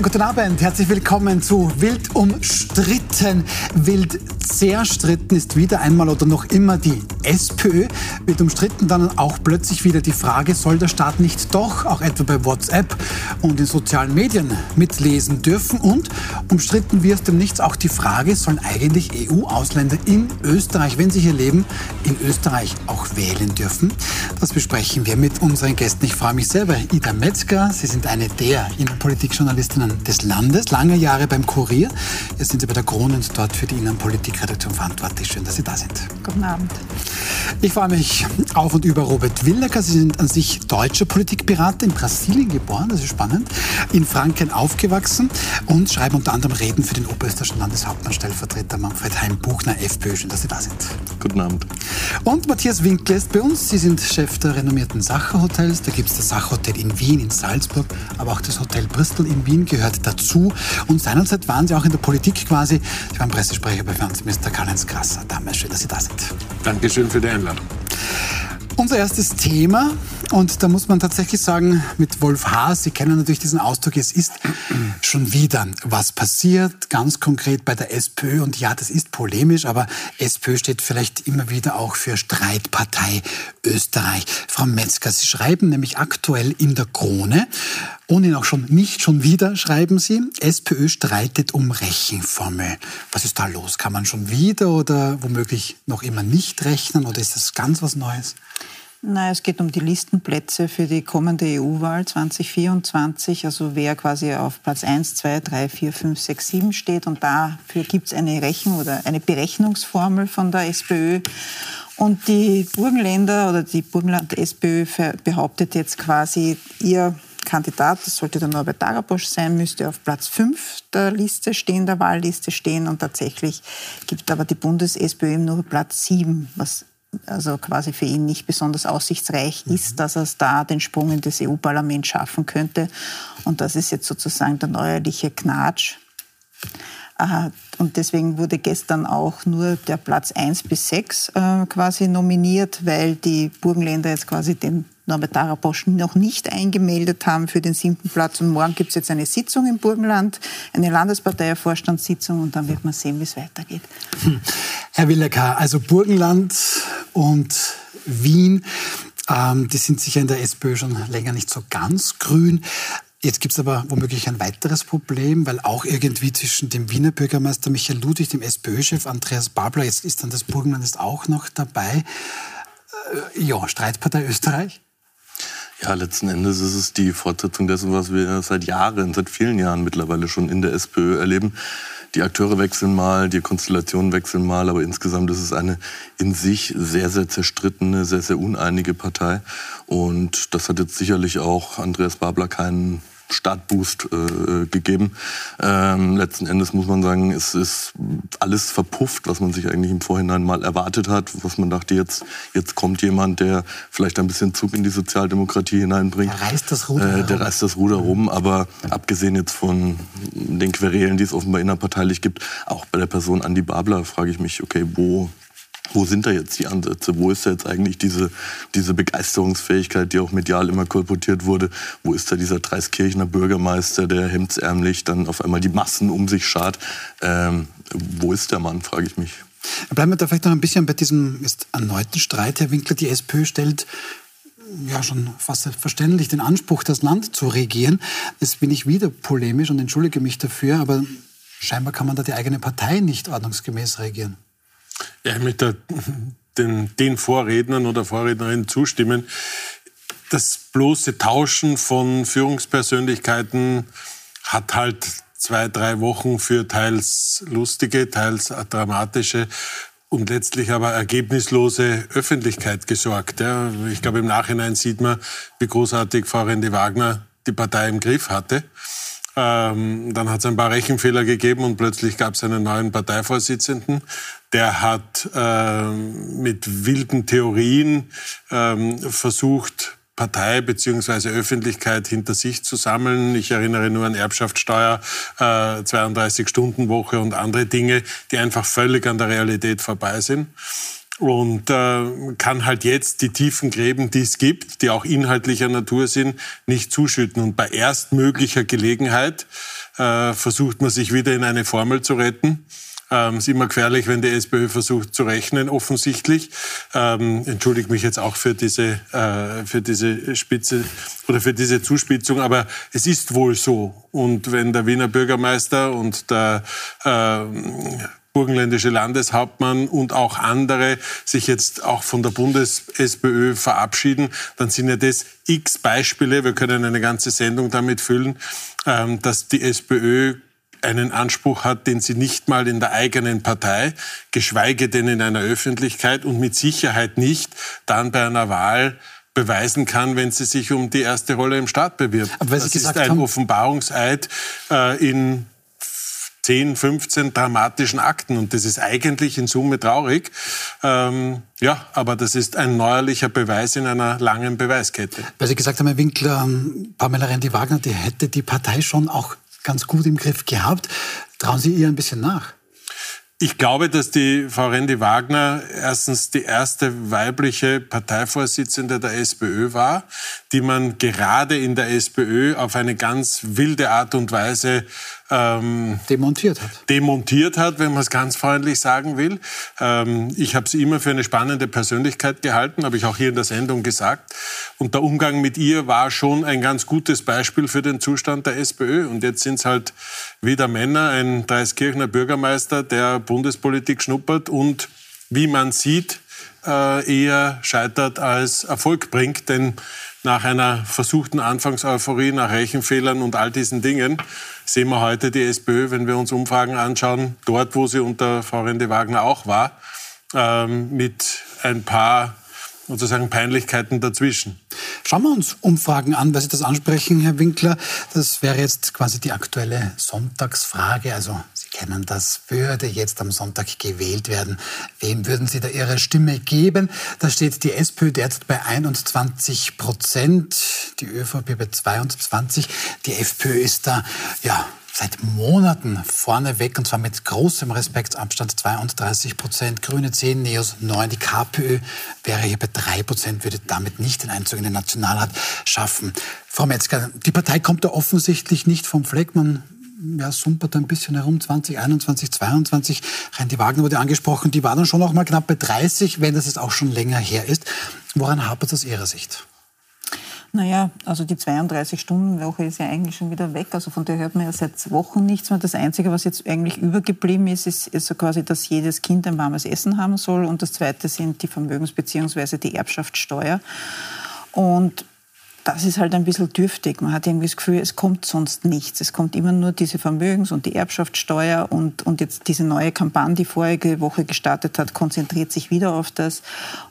Schönen guten Abend, herzlich willkommen zu Wild umstritten. Wild zerstritten ist wieder einmal oder noch immer die SPÖ. Wird umstritten dann auch plötzlich wieder die Frage, soll der Staat nicht doch auch etwa bei WhatsApp und in sozialen Medien mitlesen dürfen? Und umstritten wird dem Nichts auch die Frage, sollen eigentlich EU-Ausländer in Österreich, wenn sie hier leben, in Österreich auch wählen dürfen? Das besprechen wir mit unseren Gästen. Ich freue mich selber, Ida Metzger. Sie sind eine der Innenpolitikjournalistinnen des Landes, lange Jahre beim Kurier. Jetzt sind Sie bei der Krone und dort für die Innenpolitikredaktion verantwortlich. Schön, dass Sie da sind. Guten Abend. Ich freue mich auf und über Robert Willecker. Sie sind an sich deutscher Politikberater, in Brasilien geboren, das ist spannend, in Franken aufgewachsen und schreiben unter anderem Reden für den oberösterreichischen Landeshauptmannstellvertreter Manfred Heim-Buchner, FPÖ. Schön, dass Sie da sind. Guten Abend. Und Matthias Winkler ist bei uns. Sie sind Chef der renommierten Sacher-Hotels. Da gibt es das Sacherhotel in Wien, in Salzburg, aber auch das Hotel Bristol in Wien gehört dazu. Und seinerzeit waren Sie auch in der Politik quasi. Sie waren Pressesprecher bei Finanzminister Karl-Heinz Grasser. Damals schön, dass Sie da sind. Dankeschön für die Einladung. Unser erstes Thema, und da muss man tatsächlich sagen, mit Wolf Haas, Sie kennen natürlich diesen Ausdruck, es ist schon wieder was passiert, ganz konkret bei der SPÖ. Und ja, das ist polemisch, aber SPÖ steht vielleicht immer wieder auch für Streitpartei Österreich. Frau Metzger, Sie schreiben nämlich aktuell in der Krone, ohne auch schon nicht schon wieder, schreiben Sie, SPÖ streitet um Rechenformel. Was ist da los? Kann man schon wieder oder womöglich noch immer nicht rechnen oder ist das ganz was Neues? Nein, es geht um die Listenplätze für die kommende EU-Wahl 2024, also wer quasi auf Platz 1, 2, 3, 4, 5, 6, 7 steht. Und dafür gibt es eine Rechen- oder eine Berechnungsformel von der SPÖ. Und die Burgenländer oder die Burgenland-SPÖ behauptet jetzt quasi, ihr Kandidat, das sollte der Norbert Darabosch sein, müsste auf Platz 5 der Liste stehen, der Wahlliste stehen. Und tatsächlich gibt aber die Bundes-SPÖ nur Platz 7, was also quasi für ihn nicht besonders aussichtsreich mhm. ist, dass er da den Sprung in das EU-Parlament schaffen könnte. Und das ist jetzt sozusagen der neuerliche Knatsch. Äh, und deswegen wurde gestern auch nur der Platz 1 bis 6 äh, quasi nominiert, weil die Burgenländer jetzt quasi den Norbert Darabosch noch nicht eingemeldet haben für den siebten Platz. Und morgen gibt es jetzt eine Sitzung im Burgenland, eine Landesparteivorstandssitzung und dann wird man sehen, wie es weitergeht. Hm. Herr Willecker, also Burgenland und Wien, ähm, die sind sicher in der SPÖ schon länger nicht so ganz grün. Jetzt gibt es aber womöglich ein weiteres Problem, weil auch irgendwie zwischen dem Wiener Bürgermeister Michael Ludwig, dem SPÖ-Chef Andreas Babler, jetzt ist dann das Burgenland ist auch noch dabei. Äh, ja, Streitpartei Österreich? Ja, letzten Endes ist es die Fortsetzung dessen, was wir seit Jahren, seit vielen Jahren mittlerweile schon in der SPÖ erleben. Die Akteure wechseln mal, die Konstellationen wechseln mal, aber insgesamt ist es eine in sich sehr, sehr zerstrittene, sehr, sehr uneinige Partei. Und das hat jetzt sicherlich auch Andreas Babler keinen Startboost äh, gegeben. Ähm, letzten Endes muss man sagen, es ist alles verpufft, was man sich eigentlich im Vorhinein mal erwartet hat, was man dachte, jetzt, jetzt kommt jemand, der vielleicht ein bisschen Zug in die Sozialdemokratie hineinbringt. Der reißt das Ruder äh, Der reißt das Ruder rum, aber abgesehen jetzt von den Querelen, die es offenbar innerparteilich gibt, auch bei der Person Andi Babler frage ich mich, okay, wo wo sind da jetzt die Ansätze? Wo ist da jetzt eigentlich diese, diese Begeisterungsfähigkeit, die auch medial immer kolportiert wurde? Wo ist da dieser Dreiskirchener Bürgermeister, der hemdsärmlich dann auf einmal die Massen um sich schart? Ähm, wo ist der Mann, frage ich mich. Bleiben wir da vielleicht noch ein bisschen bei diesem jetzt erneuten Streit. Herr Winkler, die SPÖ stellt ja schon fast selbstverständlich den Anspruch, das Land zu regieren. Jetzt bin ich wieder polemisch und entschuldige mich dafür, aber scheinbar kann man da die eigene Partei nicht ordnungsgemäß regieren. Ja, ich möchte den, den Vorrednern oder Vorrednerinnen zustimmen. Das bloße Tauschen von Führungspersönlichkeiten hat halt zwei, drei Wochen für teils lustige, teils dramatische und letztlich aber ergebnislose Öffentlichkeit gesorgt. Ja. Ich glaube, im Nachhinein sieht man, wie großartig Frau Rendi Wagner die Partei im Griff hatte. Ähm, dann hat es ein paar Rechenfehler gegeben und plötzlich gab es einen neuen Parteivorsitzenden. Der hat ähm, mit wilden Theorien ähm, versucht, Partei bzw. Öffentlichkeit hinter sich zu sammeln. Ich erinnere nur an Erbschaftssteuer, äh, 32-Stunden-Woche und andere Dinge, die einfach völlig an der Realität vorbei sind. Und äh, kann halt jetzt die tiefen Gräben, die es gibt, die auch inhaltlicher Natur sind, nicht zuschütten. Und bei erstmöglicher Gelegenheit äh, versucht man sich wieder in eine Formel zu retten. Ähm, ist immer gefährlich, wenn die SPÖ versucht zu rechnen, offensichtlich. Ähm, entschuldige mich jetzt auch für diese, äh, für diese Spitze oder für diese Zuspitzung, aber es ist wohl so. Und wenn der Wiener Bürgermeister und der äh, burgenländische Landeshauptmann und auch andere sich jetzt auch von der Bundes-SPÖ verabschieden, dann sind ja das x Beispiele, wir können eine ganze Sendung damit füllen, ähm, dass die SPÖ einen Anspruch hat, den sie nicht mal in der eigenen Partei, geschweige denn in einer Öffentlichkeit und mit Sicherheit nicht dann bei einer Wahl beweisen kann, wenn sie sich um die erste Rolle im Staat bewirbt. Aber das ist ein haben, Offenbarungseid äh, in 10, 15 dramatischen Akten. Und das ist eigentlich in Summe traurig. Ähm, ja, aber das ist ein neuerlicher Beweis in einer langen Beweiskette. Weil Sie gesagt haben, Herr Winkler, Pamela Rendi-Wagner, die hätte die Partei schon auch ganz gut im Griff gehabt. Trauen Sie ihr ein bisschen nach? Ich glaube, dass die Frau Rendi Wagner erstens die erste weibliche Parteivorsitzende der SPÖ war, die man gerade in der SPÖ auf eine ganz wilde Art und Weise ähm, demontiert hat. Demontiert hat, wenn man es ganz freundlich sagen will. Ähm, ich habe sie immer für eine spannende Persönlichkeit gehalten, habe ich auch hier in der Sendung gesagt. Und der Umgang mit ihr war schon ein ganz gutes Beispiel für den Zustand der SPÖ. Und jetzt sind es halt wieder Männer, ein Dreiskirchner Bürgermeister, der Bundespolitik schnuppert und, wie man sieht, äh, eher scheitert als Erfolg bringt. Denn nach einer versuchten Anfangseuphorie, nach Rechenfehlern und all diesen Dingen, sehen wir heute die SPÖ, wenn wir uns Umfragen anschauen, dort, wo sie unter Frau Rende Wagner auch war, ähm, mit ein paar sozusagen Peinlichkeiten dazwischen. Schauen wir uns Umfragen an, weil Sie das ansprechen, Herr Winkler. Das wäre jetzt quasi die aktuelle Sonntagsfrage. Also kennen das, würde jetzt am Sonntag gewählt werden. Wem würden Sie da Ihre Stimme geben? Da steht die SPÖ derzeit bei 21 Prozent, die ÖVP bei 22. Die FPÖ ist da, ja, seit Monaten vorneweg und zwar mit großem Respektsabstand 32 Prozent, Grüne 10, Neos 9, die KPÖ wäre hier bei 3 Prozent, würde damit nicht den Einzug in den Nationalrat schaffen. Frau Metzger, die Partei kommt da offensichtlich nicht vom Fleck. Man ja, sumpert ein bisschen herum, 2021, 22. Rendi Wagner wurde angesprochen, die war dann schon noch mal knapp bei 30, wenn das jetzt auch schon länger her ist. Woran hapert es aus Ihrer Sicht? Naja, also die 32-Stunden-Woche ist ja eigentlich schon wieder weg. Also von der hört man ja seit Wochen nichts mehr. Das Einzige, was jetzt eigentlich übergeblieben ist, ist, ist so quasi, dass jedes Kind ein warmes Essen haben soll. Und das Zweite sind die Vermögens- bzw. die Erbschaftssteuer. Und das ist halt ein bisschen dürftig. Man hat irgendwie das Gefühl, es kommt sonst nichts. Es kommt immer nur diese Vermögens- und die Erbschaftssteuer und, und jetzt diese neue Kampagne, die vorige Woche gestartet hat, konzentriert sich wieder auf das.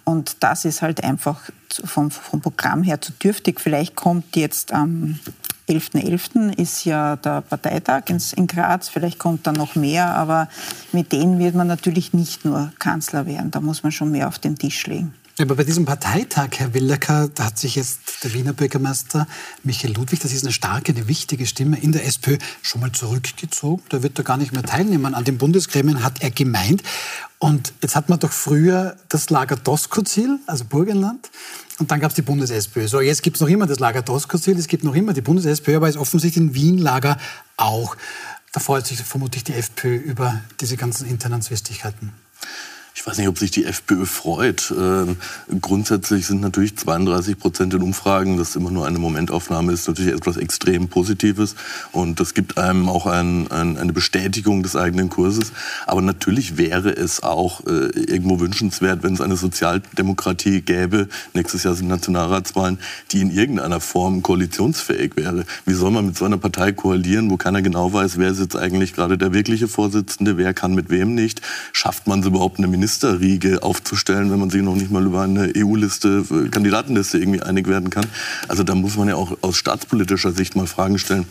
Und das ist halt einfach vom, vom Programm her zu dürftig. Vielleicht kommt jetzt am 11.11. .11. ist ja der Parteitag in Graz. Vielleicht kommt da noch mehr, aber mit denen wird man natürlich nicht nur Kanzler werden. Da muss man schon mehr auf den Tisch legen. Aber bei diesem Parteitag, Herr Willecker, da hat sich jetzt der Wiener Bürgermeister Michael Ludwig, das ist eine starke, eine wichtige Stimme in der SPÖ, schon mal zurückgezogen. Da wird er gar nicht mehr teilnehmen. An den Bundesgremien hat er gemeint. Und jetzt hat man doch früher das Lager Doskozil, also Burgenland. Und dann gab es die Bundes-SPÖ. So, jetzt gibt es noch immer das Lager Doskozil, es gibt noch immer die Bundes-SPÖ, aber es ist offensichtlich ein Wien-Lager auch. Da freut sich vermutlich die FPÖ über diese ganzen internen Zwistigkeiten. Ich weiß nicht, ob sich die FPÖ freut. Ähm, grundsätzlich sind natürlich 32 Prozent in Umfragen, das immer nur eine Momentaufnahme ist, natürlich etwas extrem Positives. Und das gibt einem auch ein, ein, eine Bestätigung des eigenen Kurses. Aber natürlich wäre es auch äh, irgendwo wünschenswert, wenn es eine Sozialdemokratie gäbe, nächstes Jahr sind Nationalratswahlen, die in irgendeiner Form koalitionsfähig wäre. Wie soll man mit so einer Partei koalieren, wo keiner genau weiß, wer ist jetzt eigentlich gerade der wirkliche Vorsitzende, wer kann mit wem nicht? Schafft man es überhaupt, eine Minister Ministerriege aufzustellen, wenn man sich noch nicht mal über eine EU-Liste, äh, Kandidatenliste irgendwie einig werden kann. Also da muss man ja auch aus staatspolitischer Sicht mal Fragen stellen.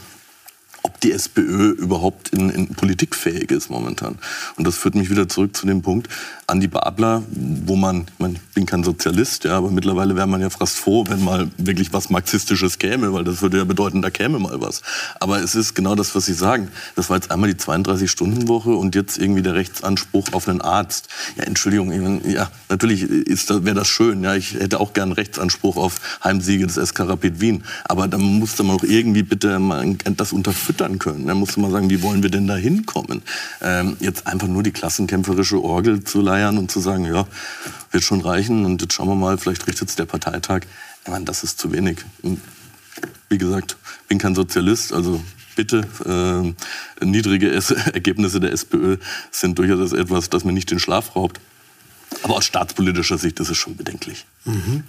Ob die SPÖ überhaupt in, in Politik fähig ist momentan. Und das führt mich wieder zurück zu dem Punkt, Andi Babler, wo man, ich, meine, ich bin kein Sozialist, ja, aber mittlerweile wäre man ja fast froh, wenn mal wirklich was Marxistisches käme, weil das würde ja bedeuten, da käme mal was. Aber es ist genau das, was Sie sagen. Das war jetzt einmal die 32-Stunden-Woche und jetzt irgendwie der Rechtsanspruch auf einen Arzt. Ja, Entschuldigung, ja, natürlich wäre das schön. Ja, ich hätte auch gern Rechtsanspruch auf Heimsiege des SK Rapid Wien. Aber dann musste man auch irgendwie bitte das unterfüttern können. Dann musste man sagen, wie wollen wir denn da hinkommen? Ähm, jetzt einfach nur die klassenkämpferische Orgel zu feiern und zu sagen, ja, wird schon reichen und jetzt schauen wir mal, vielleicht richtet es der Parteitag. Meine, das ist zu wenig. Wie gesagt, bin kein Sozialist, also bitte, äh, niedrige Ergebnisse der SPÖ sind durchaus etwas, das mir nicht den Schlaf raubt. Aber aus staatspolitischer Sicht ist es schon bedenklich. Mhm.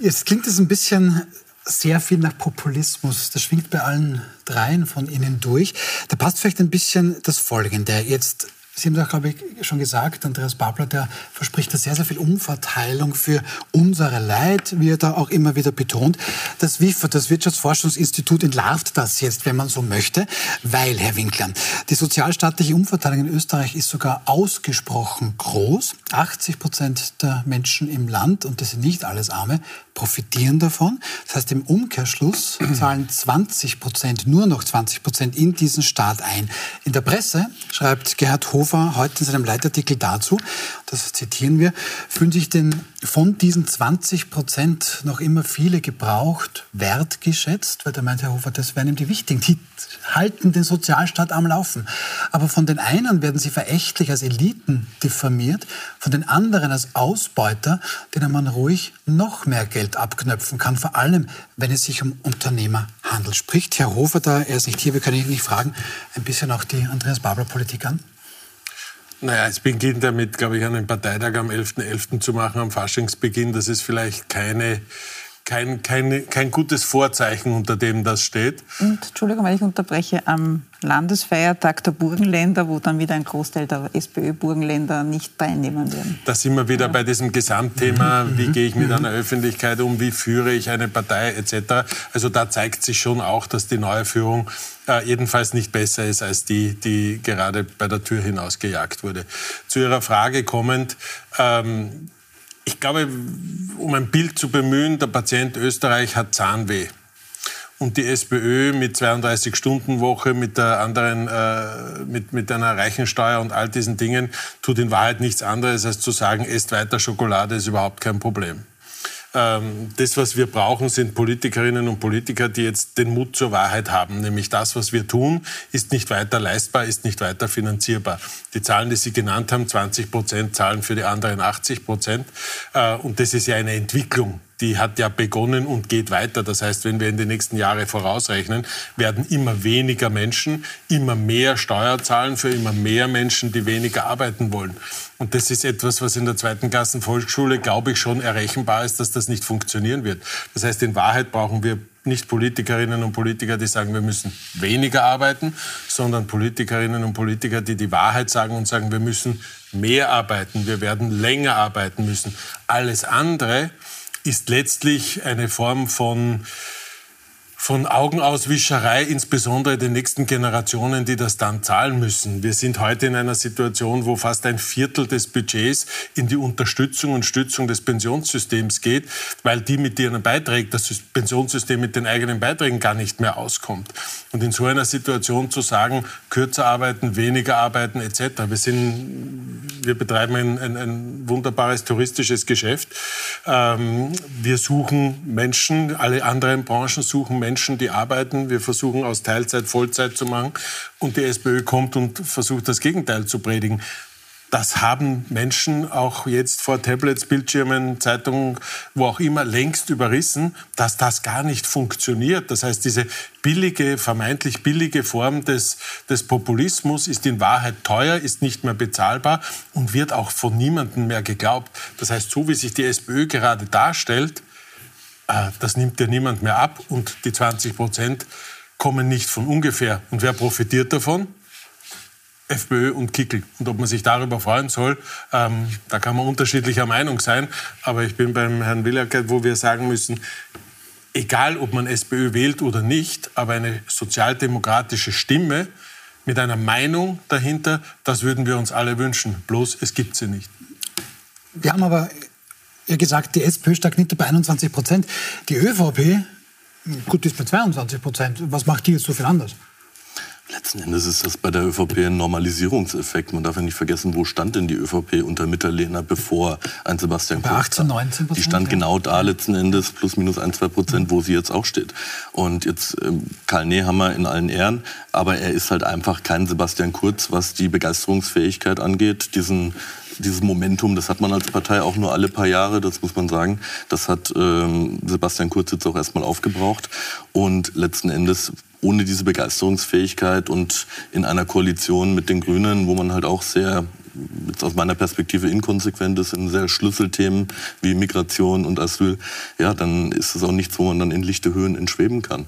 Jetzt klingt es ein bisschen sehr viel nach Populismus. Das schwingt bei allen dreien von Ihnen durch. Da passt vielleicht ein bisschen das Folgende. Jetzt Sie haben doch, glaube ich, schon gesagt, Andreas Babler, der verspricht da sehr, sehr viel Umverteilung für unsere Leid, wie er da auch immer wieder betont. Das WIFA, das Wirtschaftsforschungsinstitut, entlarvt das jetzt, wenn man so möchte, weil, Herr Winkler, die sozialstaatliche Umverteilung in Österreich ist sogar ausgesprochen groß. 80 Prozent der Menschen im Land, und das sind nicht alles Arme, profitieren davon. Das heißt, im Umkehrschluss zahlen 20 Prozent, nur noch 20 Prozent in diesen Staat ein. In der Presse schreibt Gerhard Hofer heute in seinem Leitartikel dazu, das zitieren wir, fühlen sich denn von diesen 20 Prozent noch immer viele gebraucht, wertgeschätzt, weil da meint Herr Hofer, das wären ihm die wichtigen, die halten den Sozialstaat am Laufen. Aber von den einen werden sie verächtlich als Eliten diffamiert, von den anderen als Ausbeuter, denen man ruhig noch mehr Geld abknöpfen kann, vor allem wenn es sich um Unternehmer handelt. Spricht Herr Hofer da, er ist nicht hier, wir können ihn nicht fragen, ein bisschen auch die Andreas Babler-Politik an? Naja, es beginnt damit, glaube ich, einen Parteitag am 11.11. .11. zu machen, am Faschingsbeginn. Das ist vielleicht keine kein, kein, kein gutes Vorzeichen, unter dem das steht. Und, Entschuldigung, wenn ich unterbreche, am Landesfeiertag der Burgenländer, wo dann wieder ein Großteil der SPÖ-Burgenländer nicht teilnehmen werden. Da sind wir wieder ja. bei diesem Gesamtthema, mhm. wie gehe ich mit mhm. einer Öffentlichkeit um, wie führe ich eine Partei etc. Also da zeigt sich schon auch, dass die neue Führung äh, jedenfalls nicht besser ist als die, die gerade bei der Tür hinaus gejagt wurde. Zu Ihrer Frage kommend, ähm, ich glaube, um ein Bild zu bemühen, der Patient Österreich hat Zahnweh. Und die SPÖ mit 32-Stunden-Woche, mit der anderen, äh, mit, mit einer Reichensteuer und all diesen Dingen tut in Wahrheit nichts anderes, als zu sagen, esst weiter Schokolade, ist überhaupt kein Problem. Ähm, das, was wir brauchen, sind Politikerinnen und Politiker, die jetzt den Mut zur Wahrheit haben. Nämlich das, was wir tun, ist nicht weiter leistbar, ist nicht weiter finanzierbar. Die Zahlen, die Sie genannt haben, 20 Prozent zahlen für die anderen 80 Prozent. Äh, und das ist ja eine Entwicklung die hat ja begonnen und geht weiter. Das heißt, wenn wir in die nächsten Jahre vorausrechnen, werden immer weniger Menschen immer mehr Steuer zahlen für immer mehr Menschen, die weniger arbeiten wollen. Und das ist etwas, was in der zweiten Klassen Volksschule, glaube ich, schon errechenbar ist, dass das nicht funktionieren wird. Das heißt, in Wahrheit brauchen wir nicht Politikerinnen und Politiker, die sagen, wir müssen weniger arbeiten, sondern Politikerinnen und Politiker, die die Wahrheit sagen und sagen, wir müssen mehr arbeiten, wir werden länger arbeiten müssen. Alles andere ist letztlich eine Form von von Augenauswischerei, insbesondere den nächsten Generationen, die das dann zahlen müssen. Wir sind heute in einer Situation, wo fast ein Viertel des Budgets in die Unterstützung und Stützung des Pensionssystems geht, weil die mit ihren Beiträgen, das Pensionssystem mit den eigenen Beiträgen gar nicht mehr auskommt. Und in so einer Situation zu sagen, kürzer arbeiten, weniger arbeiten etc. Wir, sind, wir betreiben ein, ein, ein wunderbares touristisches Geschäft. Ähm, wir suchen Menschen, alle anderen Branchen suchen Menschen, Menschen, die arbeiten. Wir versuchen aus Teilzeit Vollzeit zu machen. Und die SPÖ kommt und versucht das Gegenteil zu predigen. Das haben Menschen auch jetzt vor Tablets, Bildschirmen, Zeitungen, wo auch immer längst überrissen, dass das gar nicht funktioniert. Das heißt, diese billige, vermeintlich billige Form des, des Populismus ist in Wahrheit teuer, ist nicht mehr bezahlbar und wird auch von niemandem mehr geglaubt. Das heißt, so wie sich die SPÖ gerade darstellt, das nimmt ja niemand mehr ab und die 20 Prozent kommen nicht von ungefähr. Und wer profitiert davon? FPÖ und Kickel. Und ob man sich darüber freuen soll, ähm, da kann man unterschiedlicher Meinung sein. Aber ich bin beim Herrn Willackert, wo wir sagen müssen, egal ob man SPÖ wählt oder nicht, aber eine sozialdemokratische Stimme mit einer Meinung dahinter, das würden wir uns alle wünschen. Bloß es gibt sie nicht. Wir haben aber gesagt, die SPÖ stagniert bei 21 Prozent. Die ÖVP, gut, ist bei 22 Prozent. Was macht die jetzt so viel anders? Letzten Endes ist das bei der ÖVP ein Normalisierungseffekt. Man darf ja nicht vergessen, wo stand denn die ÖVP unter Mitterlehner, bevor ein Sebastian Kurz Bei 18, 19 Prozent. Die stand genau da letzten Endes, plus minus ein, zwei Prozent, wo sie jetzt auch steht. Und jetzt ähm, Karl Nehammer in allen Ehren, aber er ist halt einfach kein Sebastian Kurz, was die Begeisterungsfähigkeit angeht, diesen dieses Momentum, das hat man als Partei auch nur alle paar Jahre, das muss man sagen. Das hat ähm, Sebastian Kurz jetzt auch erstmal aufgebraucht. Und letzten Endes ohne diese Begeisterungsfähigkeit und in einer Koalition mit den Grünen, wo man halt auch sehr jetzt aus meiner Perspektive inkonsequent ist in sehr Schlüsselthemen wie Migration und Asyl, ja, dann ist es auch nichts, wo man dann in lichte Höhen entschweben kann.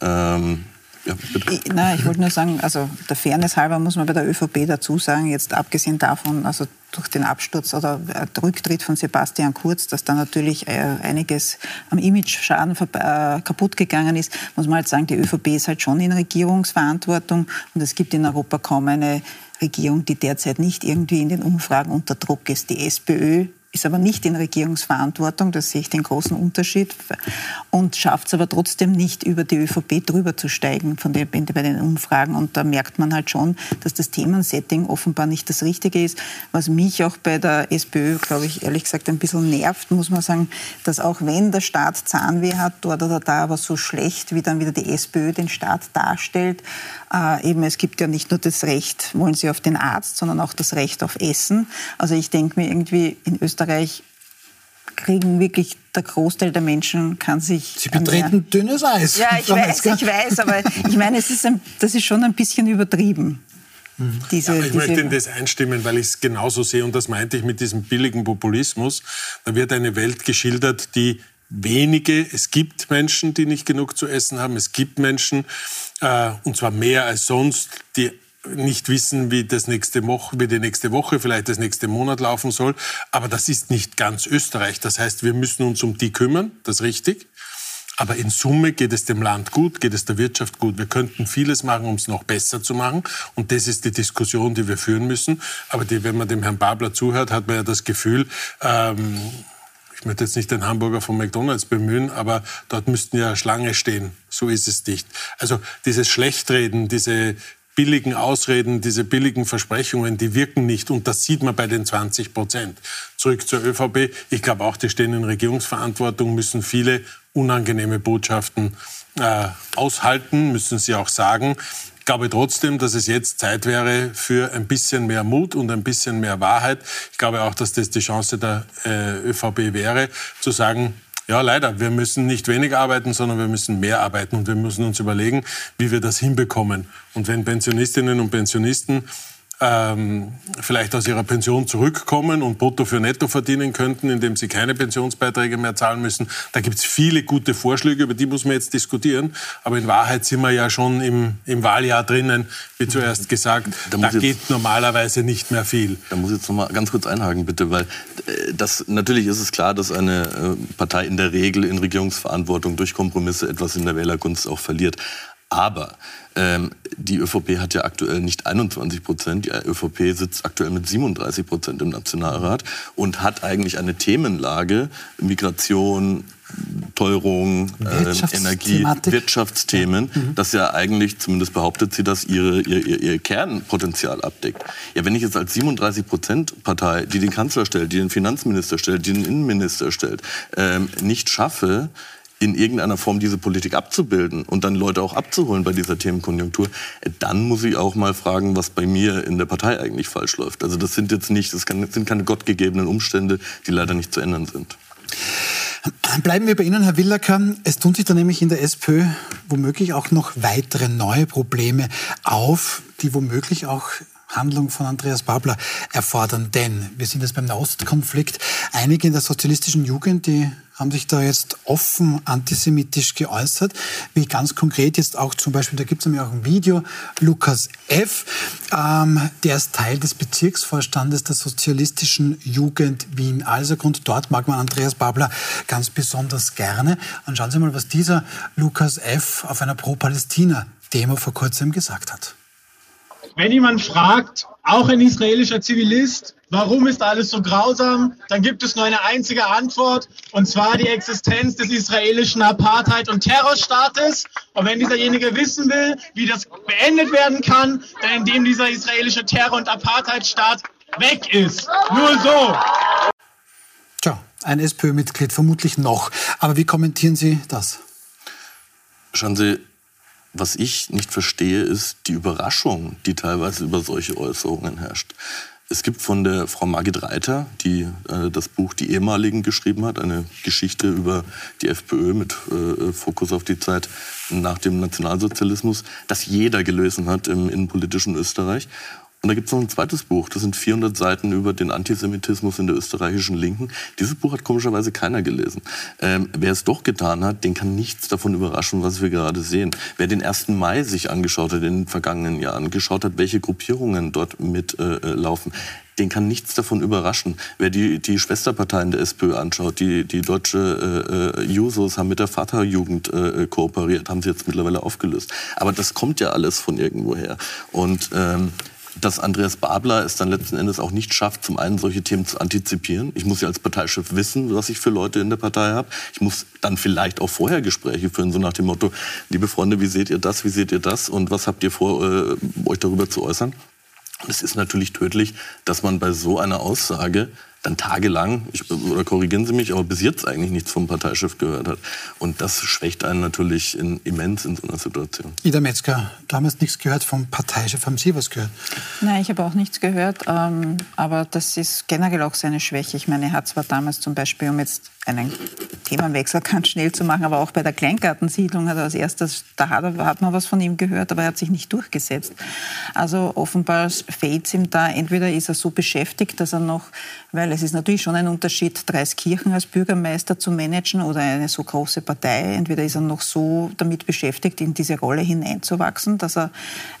Ähm, ja, ich, nein, ich wollte nur sagen, also der Fairness halber muss man bei der ÖVP dazu sagen, jetzt abgesehen davon, also durch den Absturz oder der Rücktritt von Sebastian Kurz, dass da natürlich äh, einiges am Image-Schaden äh, kaputt gegangen ist, muss man halt sagen, die ÖVP ist halt schon in Regierungsverantwortung und es gibt in Europa kaum eine Regierung, die derzeit nicht irgendwie in den Umfragen unter Druck ist. Die SPÖ ist aber nicht in Regierungsverantwortung, da sehe ich den großen Unterschied, und schafft es aber trotzdem nicht, über die ÖVP drüber zu steigen von den, bei den Umfragen. Und da merkt man halt schon, dass das Themensetting offenbar nicht das Richtige ist. Was mich auch bei der SPÖ, glaube ich, ehrlich gesagt ein bisschen nervt, muss man sagen, dass auch wenn der Staat Zahnweh hat, dort oder da, aber so schlecht, wie dann wieder die SPÖ den Staat darstellt, äh, eben es gibt ja nicht nur das Recht, wollen Sie auf den Arzt, sondern auch das Recht auf Essen. Also ich denke mir irgendwie in Österreich kriegen wirklich der Großteil der Menschen kann sich. Sie betreten dünnes Eis. Ja, ich weiß, ich weiß, aber ich meine, es ist ein, das ist schon ein bisschen übertrieben. Mhm. Diese, ja, ich möchte in das einstimmen, weil ich es genauso sehe und das meinte ich mit diesem billigen Populismus. Da wird eine Welt geschildert, die wenige, es gibt Menschen, die nicht genug zu essen haben, es gibt Menschen, äh, und zwar mehr als sonst, die nicht wissen, wie, das nächste Woche, wie die nächste Woche, vielleicht das nächste Monat laufen soll. Aber das ist nicht ganz Österreich. Das heißt, wir müssen uns um die kümmern, das ist richtig. Aber in Summe geht es dem Land gut, geht es der Wirtschaft gut. Wir könnten vieles machen, um es noch besser zu machen. Und das ist die Diskussion, die wir führen müssen. Aber die, wenn man dem Herrn Babler zuhört, hat man ja das Gefühl, ähm, ich möchte jetzt nicht den Hamburger von McDonalds bemühen, aber dort müssten ja Schlange stehen. So ist es nicht. Also dieses Schlechtreden, diese billigen Ausreden, diese billigen Versprechungen, die wirken nicht. Und das sieht man bei den 20 Prozent. Zurück zur ÖVP. Ich glaube auch, die stehen in Regierungsverantwortung, müssen viele unangenehme Botschaften äh, aushalten, müssen sie auch sagen. Ich glaube trotzdem, dass es jetzt Zeit wäre für ein bisschen mehr Mut und ein bisschen mehr Wahrheit. Ich glaube auch, dass das die Chance der äh, ÖVP wäre, zu sagen, ja, leider. Wir müssen nicht weniger arbeiten, sondern wir müssen mehr arbeiten und wir müssen uns überlegen, wie wir das hinbekommen. Und wenn Pensionistinnen und Pensionisten ähm, vielleicht aus ihrer Pension zurückkommen und brutto für netto verdienen könnten, indem sie keine Pensionsbeiträge mehr zahlen müssen. Da gibt es viele gute Vorschläge, über die muss man jetzt diskutieren. Aber in Wahrheit sind wir ja schon im, im Wahljahr drinnen, wie zuerst gesagt. Da, da geht jetzt, normalerweise nicht mehr viel. Da muss ich jetzt noch mal ganz kurz einhaken, bitte, weil äh, das, natürlich ist es klar, dass eine äh, Partei in der Regel in Regierungsverantwortung durch Kompromisse etwas in der Wählergunst auch verliert. Aber ähm, die ÖVP hat ja aktuell nicht 21 Prozent. Die ÖVP sitzt aktuell mit 37 Prozent im Nationalrat und hat eigentlich eine Themenlage, Migration, Teuerung, äh, Energie, Wirtschaftsthemen, ja. Mhm. das ja eigentlich, zumindest behauptet sie das, ihre, ihr, ihr, ihr Kernpotenzial abdeckt. Ja, wenn ich jetzt als 37 Prozent Partei, die den Kanzler stellt, die den Finanzminister stellt, die den Innenminister stellt, ähm, nicht schaffe, in irgendeiner Form diese Politik abzubilden und dann Leute auch abzuholen bei dieser Themenkonjunktur, dann muss ich auch mal fragen, was bei mir in der Partei eigentlich falsch läuft. Also das sind jetzt nicht, das sind keine gottgegebenen Umstände, die leider nicht zu ändern sind. Bleiben wir bei Ihnen, Herr Willacker. Es tun sich da nämlich in der SPÖ womöglich auch noch weitere neue Probleme auf, die womöglich auch Handlung von Andreas Babler erfordern. Denn wir sind jetzt beim Nahostkonflikt. Einige in der sozialistischen Jugend, die haben sich da jetzt offen antisemitisch geäußert, wie ganz konkret jetzt auch zum Beispiel, da gibt es nämlich auch ein Video, Lukas F., ähm, der ist Teil des Bezirksvorstandes der sozialistischen Jugend Wien-Alsergrund. Dort mag man Andreas Babler ganz besonders gerne. Und schauen Sie mal, was dieser Lukas F. auf einer Pro-Palästina-Demo vor kurzem gesagt hat. Wenn jemand fragt, auch ein israelischer Zivilist, warum ist alles so grausam, dann gibt es nur eine einzige Antwort, und zwar die Existenz des israelischen Apartheid- und Terrorstaates. Und wenn dieserjenige wissen will, wie das beendet werden kann, dann indem dieser israelische Terror- und Apartheidstaat weg ist. Nur so. Tja, ein SPÖ-Mitglied vermutlich noch. Aber wie kommentieren Sie das? Schauen Sie, was ich nicht verstehe, ist die Überraschung, die teilweise über solche Äußerungen herrscht. Es gibt von der Frau Margit Reiter, die äh, das Buch Die ehemaligen geschrieben hat, eine Geschichte über die FPÖ mit äh, Fokus auf die Zeit nach dem Nationalsozialismus, das jeder gelesen hat im innenpolitischen Österreich. Und da gibt es noch ein zweites Buch, das sind 400 Seiten über den Antisemitismus in der österreichischen Linken. Dieses Buch hat komischerweise keiner gelesen. Ähm, wer es doch getan hat, den kann nichts davon überraschen, was wir gerade sehen. Wer den 1. Mai sich angeschaut hat in den vergangenen Jahren, geschaut hat, welche Gruppierungen dort mitlaufen, äh, den kann nichts davon überraschen. Wer die, die Schwesterparteien der SPÖ anschaut, die, die deutsche äh, Jusos haben mit der Vaterjugend äh, kooperiert, haben sie jetzt mittlerweile aufgelöst. Aber das kommt ja alles von irgendwoher. Und ähm, dass Andreas Babler es dann letzten Endes auch nicht schafft, zum einen solche Themen zu antizipieren. Ich muss ja als Parteichef wissen, was ich für Leute in der Partei habe. Ich muss dann vielleicht auch vorher Gespräche führen, so nach dem Motto, liebe Freunde, wie seht ihr das, wie seht ihr das und was habt ihr vor, äh, euch darüber zu äußern? Und es ist natürlich tödlich, dass man bei so einer Aussage dann tagelang, ich, oder korrigieren Sie mich, aber bis jetzt eigentlich nichts vom Parteichef gehört hat. Und das schwächt einen natürlich in, immens in so einer Situation. Ida Metzger, damals nichts gehört vom Parteichef. Haben Sie was gehört? Nein, ich habe auch nichts gehört. Ähm, aber das ist generell auch seine Schwäche. Ich meine, er hat zwar damals zum Beispiel, um jetzt einen Themenwechsel ganz schnell zu machen, aber auch bei der Kleingartensiedlung hat er als erstes, da hat, er, hat man was von ihm gehört, aber er hat sich nicht durchgesetzt. Also offenbar fehlt ihm da, entweder ist er so beschäftigt, dass er noch, weil es ist natürlich schon ein Unterschied, Dreiskirchen als Bürgermeister zu managen oder eine so große Partei, entweder ist er noch so damit beschäftigt, in diese Rolle hineinzuwachsen, dass er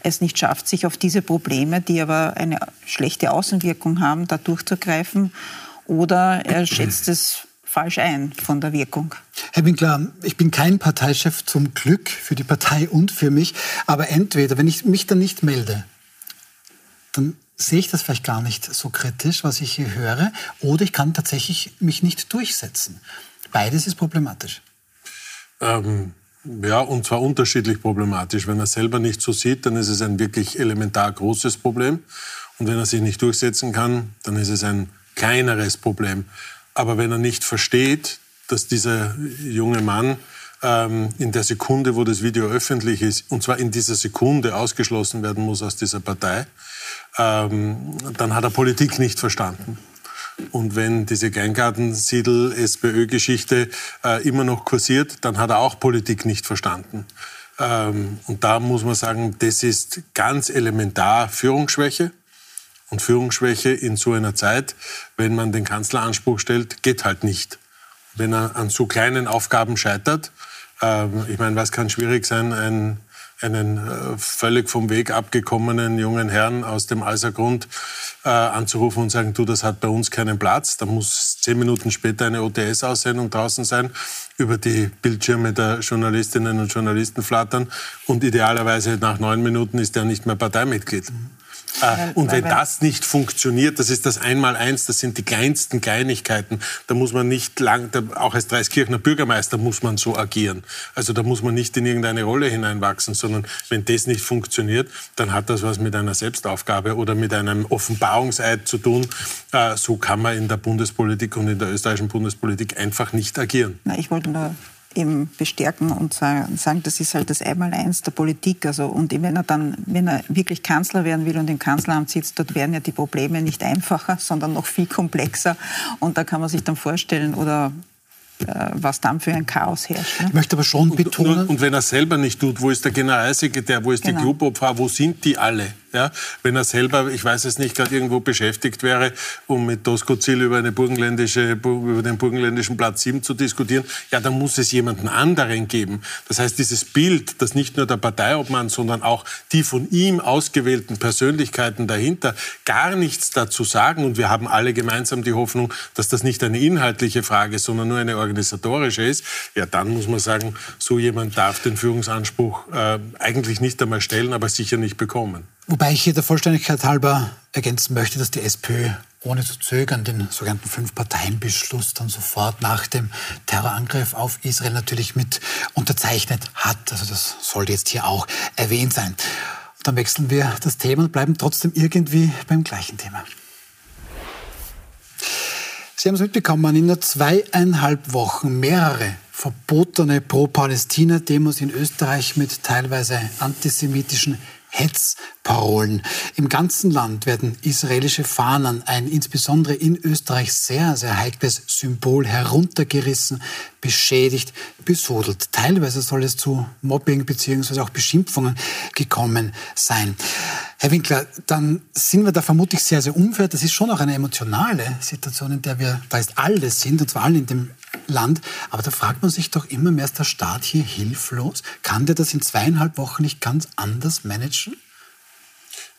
es nicht schafft, sich auf diese Probleme, die aber eine schlechte Außenwirkung haben, da durchzugreifen, oder er schätzt es falsch ein von der Wirkung. Herr Winkler, ich bin kein Parteichef zum Glück für die Partei und für mich, aber entweder, wenn ich mich dann nicht melde, dann sehe ich das vielleicht gar nicht so kritisch, was ich hier höre, oder ich kann tatsächlich mich nicht durchsetzen. Beides ist problematisch. Ähm, ja, und zwar unterschiedlich problematisch. Wenn er selber nicht so sieht, dann ist es ein wirklich elementar großes Problem. Und wenn er sich nicht durchsetzen kann, dann ist es ein kleineres Problem. Aber wenn er nicht versteht, dass dieser junge Mann ähm, in der Sekunde, wo das Video öffentlich ist, und zwar in dieser Sekunde ausgeschlossen werden muss aus dieser Partei, ähm, dann hat er Politik nicht verstanden. Und wenn diese Kleingartensiedel-SPÖ-Geschichte äh, immer noch kursiert, dann hat er auch Politik nicht verstanden. Ähm, und da muss man sagen, das ist ganz elementar Führungsschwäche. Und Führungsschwäche in so einer Zeit, wenn man den Kanzleranspruch stellt, geht halt nicht. Wenn er an so kleinen Aufgaben scheitert, äh, ich meine, was kann schwierig sein, ein, einen äh, völlig vom Weg abgekommenen jungen Herrn aus dem Alsergrund äh, anzurufen und sagen, du, das hat bei uns keinen Platz. Da muss zehn Minuten später eine OTS-Aussendung draußen sein, über die Bildschirme der Journalistinnen und Journalisten flattern und idealerweise nach neun Minuten ist er nicht mehr Parteimitglied. Mhm. Äh, und wenn das nicht funktioniert, das ist das Einmaleins, das sind die kleinsten Kleinigkeiten. Da muss man nicht lang, auch als Dreiskirchner Bürgermeister muss man so agieren. Also da muss man nicht in irgendeine Rolle hineinwachsen, sondern wenn das nicht funktioniert, dann hat das was mit einer Selbstaufgabe oder mit einem Offenbarungseid zu tun. Äh, so kann man in der Bundespolitik und in der österreichischen Bundespolitik einfach nicht agieren. Na, ich wollte nur eben bestärken und sagen, das ist halt das Einmaleins der Politik. Also, und wenn er dann, wenn er wirklich Kanzler werden will und im Kanzleramt sitzt, dort werden ja die Probleme nicht einfacher, sondern noch viel komplexer. Und da kann man sich dann vorstellen, oder äh, was dann für ein Chaos herrscht. Ne? Ich möchte aber schon betonen. Und, und, wenn er selber nicht tut, wo ist der Generalsekretär, wo ist genau. die Clubobfrau, wo sind die alle? Ja? Wenn er selber, ich weiß es nicht, gerade irgendwo beschäftigt wäre, um mit Doskozil über, eine burgenländische, über den burgenländischen Platz 7 zu diskutieren, ja, dann muss es jemanden anderen geben. Das heißt, dieses Bild, dass nicht nur der Parteiobmann, sondern auch die von ihm ausgewählten Persönlichkeiten dahinter gar nichts dazu sagen, und wir haben alle gemeinsam die Hoffnung, dass das nicht eine inhaltliche Frage, sondern nur eine organisatorische ist, ja, dann muss man sagen, so jemand darf den Führungsanspruch äh, eigentlich nicht einmal stellen, aber sicher nicht bekommen. Wobei ich hier der Vollständigkeit halber ergänzen möchte, dass die SPÖ ohne zu zögern den sogenannten Fünf-Parteien-Beschluss dann sofort nach dem Terrorangriff auf Israel natürlich mit unterzeichnet hat. Also das sollte jetzt hier auch erwähnt sein. Dann wechseln wir das Thema und bleiben trotzdem irgendwie beim gleichen Thema. Sie haben es mitbekommen, in nur zweieinhalb Wochen mehrere verbotene Pro-Palästina-Demos in Österreich mit teilweise antisemitischen Hetzparolen. Im ganzen Land werden israelische Fahnen, ein insbesondere in Österreich sehr, sehr heikles Symbol, heruntergerissen, beschädigt, besudelt. Teilweise soll es zu Mobbing bzw. auch Beschimpfungen gekommen sein. Herr Winkler, dann sind wir da vermutlich sehr, sehr unfair. Das ist schon auch eine emotionale Situation, in der wir da ist alles sind, und zwar alle in dem Land. Aber da fragt man sich doch immer mehr, ist der Staat hier hilflos? Kann der das in zweieinhalb Wochen nicht ganz anders managen?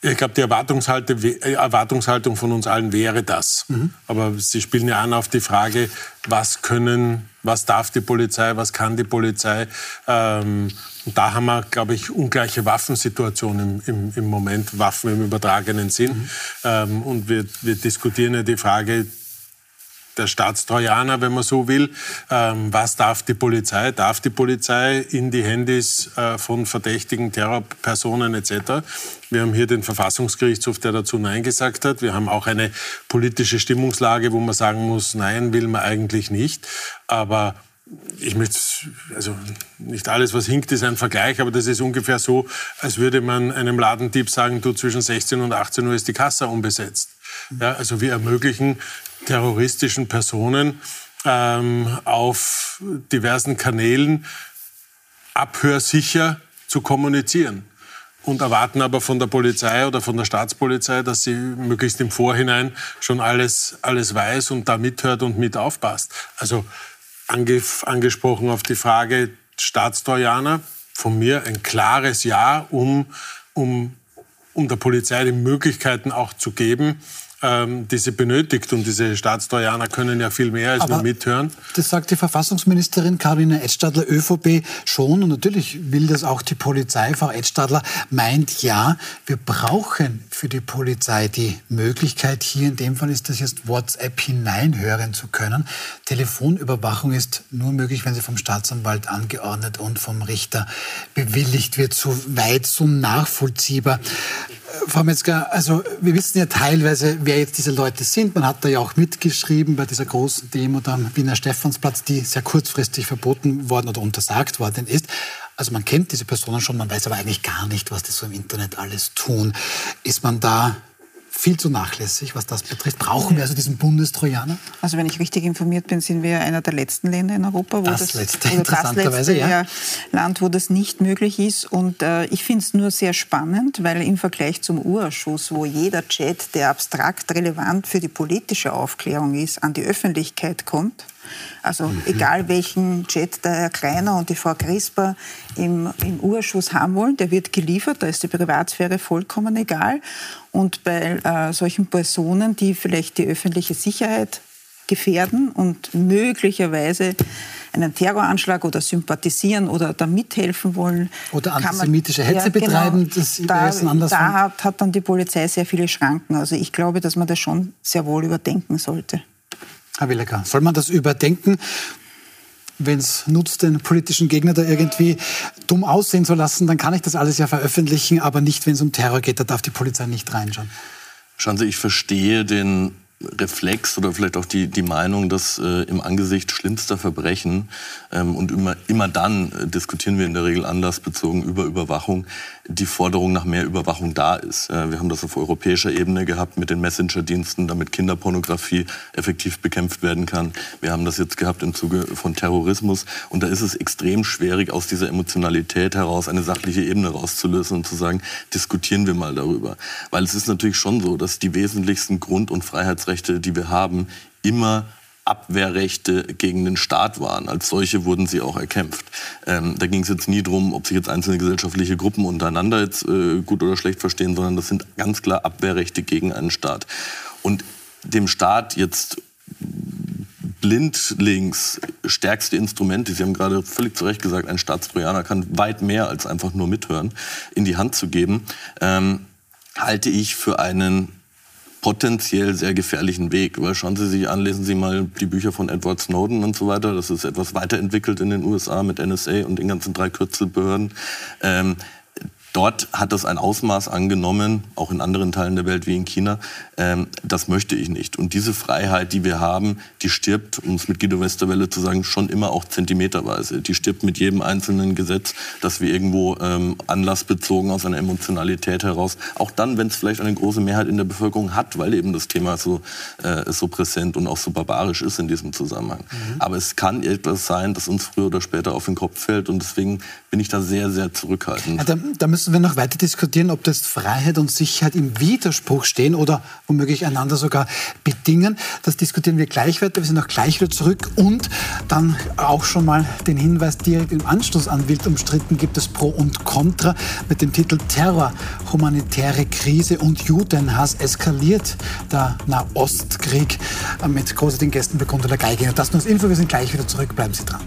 Ich glaube, die äh, Erwartungshaltung von uns allen wäre das. Mhm. Aber Sie spielen ja an auf die Frage, was können, was darf die Polizei, was kann die Polizei. Ähm, und da haben wir, glaube ich, ungleiche Waffensituationen im, im, im Moment, Waffen im übertragenen Sinn. Mhm. Ähm, und wir, wir diskutieren ja die Frage, der Staatstrojaner, wenn man so will. Ähm, was darf die Polizei? Darf die Polizei in die Handys äh, von verdächtigen Terrorpersonen etc.? Wir haben hier den Verfassungsgerichtshof, der dazu Nein gesagt hat. Wir haben auch eine politische Stimmungslage, wo man sagen muss, nein, will man eigentlich nicht. Aber ich möchte, also nicht alles, was hinkt, ist ein Vergleich, aber das ist ungefähr so, als würde man einem Ladendieb sagen, du zwischen 16 und 18 Uhr ist die Kasse unbesetzt. Ja, also wir ermöglichen terroristischen Personen ähm, auf diversen Kanälen abhörsicher zu kommunizieren und erwarten aber von der Polizei oder von der Staatspolizei, dass sie möglichst im Vorhinein schon alles, alles weiß und da mithört und mit aufpasst. Also ange, angesprochen auf die Frage Staatstrojaner, von mir ein klares Ja, um, um, um der Polizei die Möglichkeiten auch zu geben, ähm, die sie benötigt. Und diese Staatstrojaner können ja viel mehr als Aber nur mithören. Das sagt die Verfassungsministerin Karolina Edstadler, ÖVP, schon. Und natürlich will das auch die Polizei. Frau Edstadler meint, ja, wir brauchen für die Polizei die Möglichkeit, hier in dem Fall ist das jetzt WhatsApp hineinhören zu können. Telefonüberwachung ist nur möglich, wenn sie vom Staatsanwalt angeordnet und vom Richter bewilligt wird. So weit, so nachvollziehbar. Frau Metzger, also wir wissen ja teilweise, wer jetzt diese Leute sind. Man hat da ja auch mitgeschrieben bei dieser großen Demo da am Wiener Stephansplatz, die sehr kurzfristig verboten worden oder untersagt worden ist. Also man kennt diese Personen schon, man weiß aber eigentlich gar nicht, was die so im Internet alles tun. Ist man da viel zu nachlässig, was das betrifft. Brauchen wir also diesen Bundestrojaner? Also wenn ich richtig informiert bin, sind wir einer der letzten Länder in Europa, wo das, das letzte, das letzte ja. Land, wo das nicht möglich ist. Und äh, ich finde es nur sehr spannend, weil im Vergleich zum Urschuss, wo jeder Chat, der abstrakt relevant für die politische Aufklärung ist, an die Öffentlichkeit kommt, also mhm. egal welchen Jet der Herr Kleiner und die Frau Crisper im, im Urschuss haben wollen, der wird geliefert, da ist die Privatsphäre vollkommen egal. Und bei äh, solchen Personen, die vielleicht die öffentliche Sicherheit gefährden und möglicherweise einen Terroranschlag oder sympathisieren oder da mithelfen wollen. Oder antisemitische Hetze ja, genau, betreiben, das da, ist ein anderes Da hat, hat dann die Polizei sehr viele Schranken. Also ich glaube, dass man das schon sehr wohl überdenken sollte. Herr Willecker, soll man das überdenken? wenn es nutzt, den politischen Gegner da irgendwie dumm aussehen zu lassen, dann kann ich das alles ja veröffentlichen, aber nicht, wenn es um Terror geht. Da darf die Polizei nicht reinschauen. Schauen Sie, ich verstehe den Reflex oder vielleicht auch die, die Meinung, dass äh, im Angesicht schlimmster Verbrechen ähm, und immer, immer dann äh, diskutieren wir in der Regel anlassbezogen über Überwachung, die Forderung nach mehr Überwachung da ist. Äh, wir haben das auf europäischer Ebene gehabt mit den Messenger-Diensten, damit Kinderpornografie effektiv bekämpft werden kann. Wir haben das jetzt gehabt im Zuge von Terrorismus. Und da ist es extrem schwierig, aus dieser Emotionalität heraus eine sachliche Ebene rauszulösen und zu sagen, diskutieren wir mal darüber. Weil es ist natürlich schon so, dass die wesentlichsten Grund- und Freiheitsrechte, die wir haben, immer Abwehrrechte gegen den Staat waren. Als solche wurden sie auch erkämpft. Ähm, da ging es jetzt nie darum, ob sich jetzt einzelne gesellschaftliche Gruppen untereinander jetzt äh, gut oder schlecht verstehen, sondern das sind ganz klar Abwehrrechte gegen einen Staat. Und dem Staat jetzt blindlings stärkste Instrument, Sie haben gerade völlig zu Recht gesagt, ein Staatstrojaner kann weit mehr als einfach nur mithören, in die Hand zu geben, ähm, halte ich für einen potenziell sehr gefährlichen Weg. Weil schauen Sie sich an, lesen Sie mal die Bücher von Edward Snowden und so weiter. Das ist etwas weiterentwickelt in den USA mit NSA und den ganzen drei Kürzelbehörden. Ähm, Dort hat das ein Ausmaß angenommen, auch in anderen Teilen der Welt wie in China. Ähm, das möchte ich nicht. Und diese Freiheit, die wir haben, die stirbt, um es mit Guido Westerwelle zu sagen, schon immer auch zentimeterweise. Die stirbt mit jedem einzelnen Gesetz, das wir irgendwo ähm, anlassbezogen aus einer Emotionalität heraus, auch dann, wenn es vielleicht eine große Mehrheit in der Bevölkerung hat, weil eben das Thema so, äh, so präsent und auch so barbarisch ist in diesem Zusammenhang. Mhm. Aber es kann etwas sein, das uns früher oder später auf den Kopf fällt. Und deswegen bin ich da sehr, sehr zurückhaltend. Ja, da, da müssen wir noch weiter diskutieren, ob das Freiheit und Sicherheit im Widerspruch stehen oder womöglich einander sogar bedingen. Das diskutieren wir gleich weiter. Wir sind auch gleich wieder zurück und dann auch schon mal den Hinweis direkt im Anschluss an Wild umstritten gibt es Pro und Contra mit dem Titel Terror, humanitäre Krise und Judenhass eskaliert der Nahostkrieg mit großartigen Gästen Grund der Geige. Und das nur als Info. Wir sind gleich wieder zurück. Bleiben Sie dran.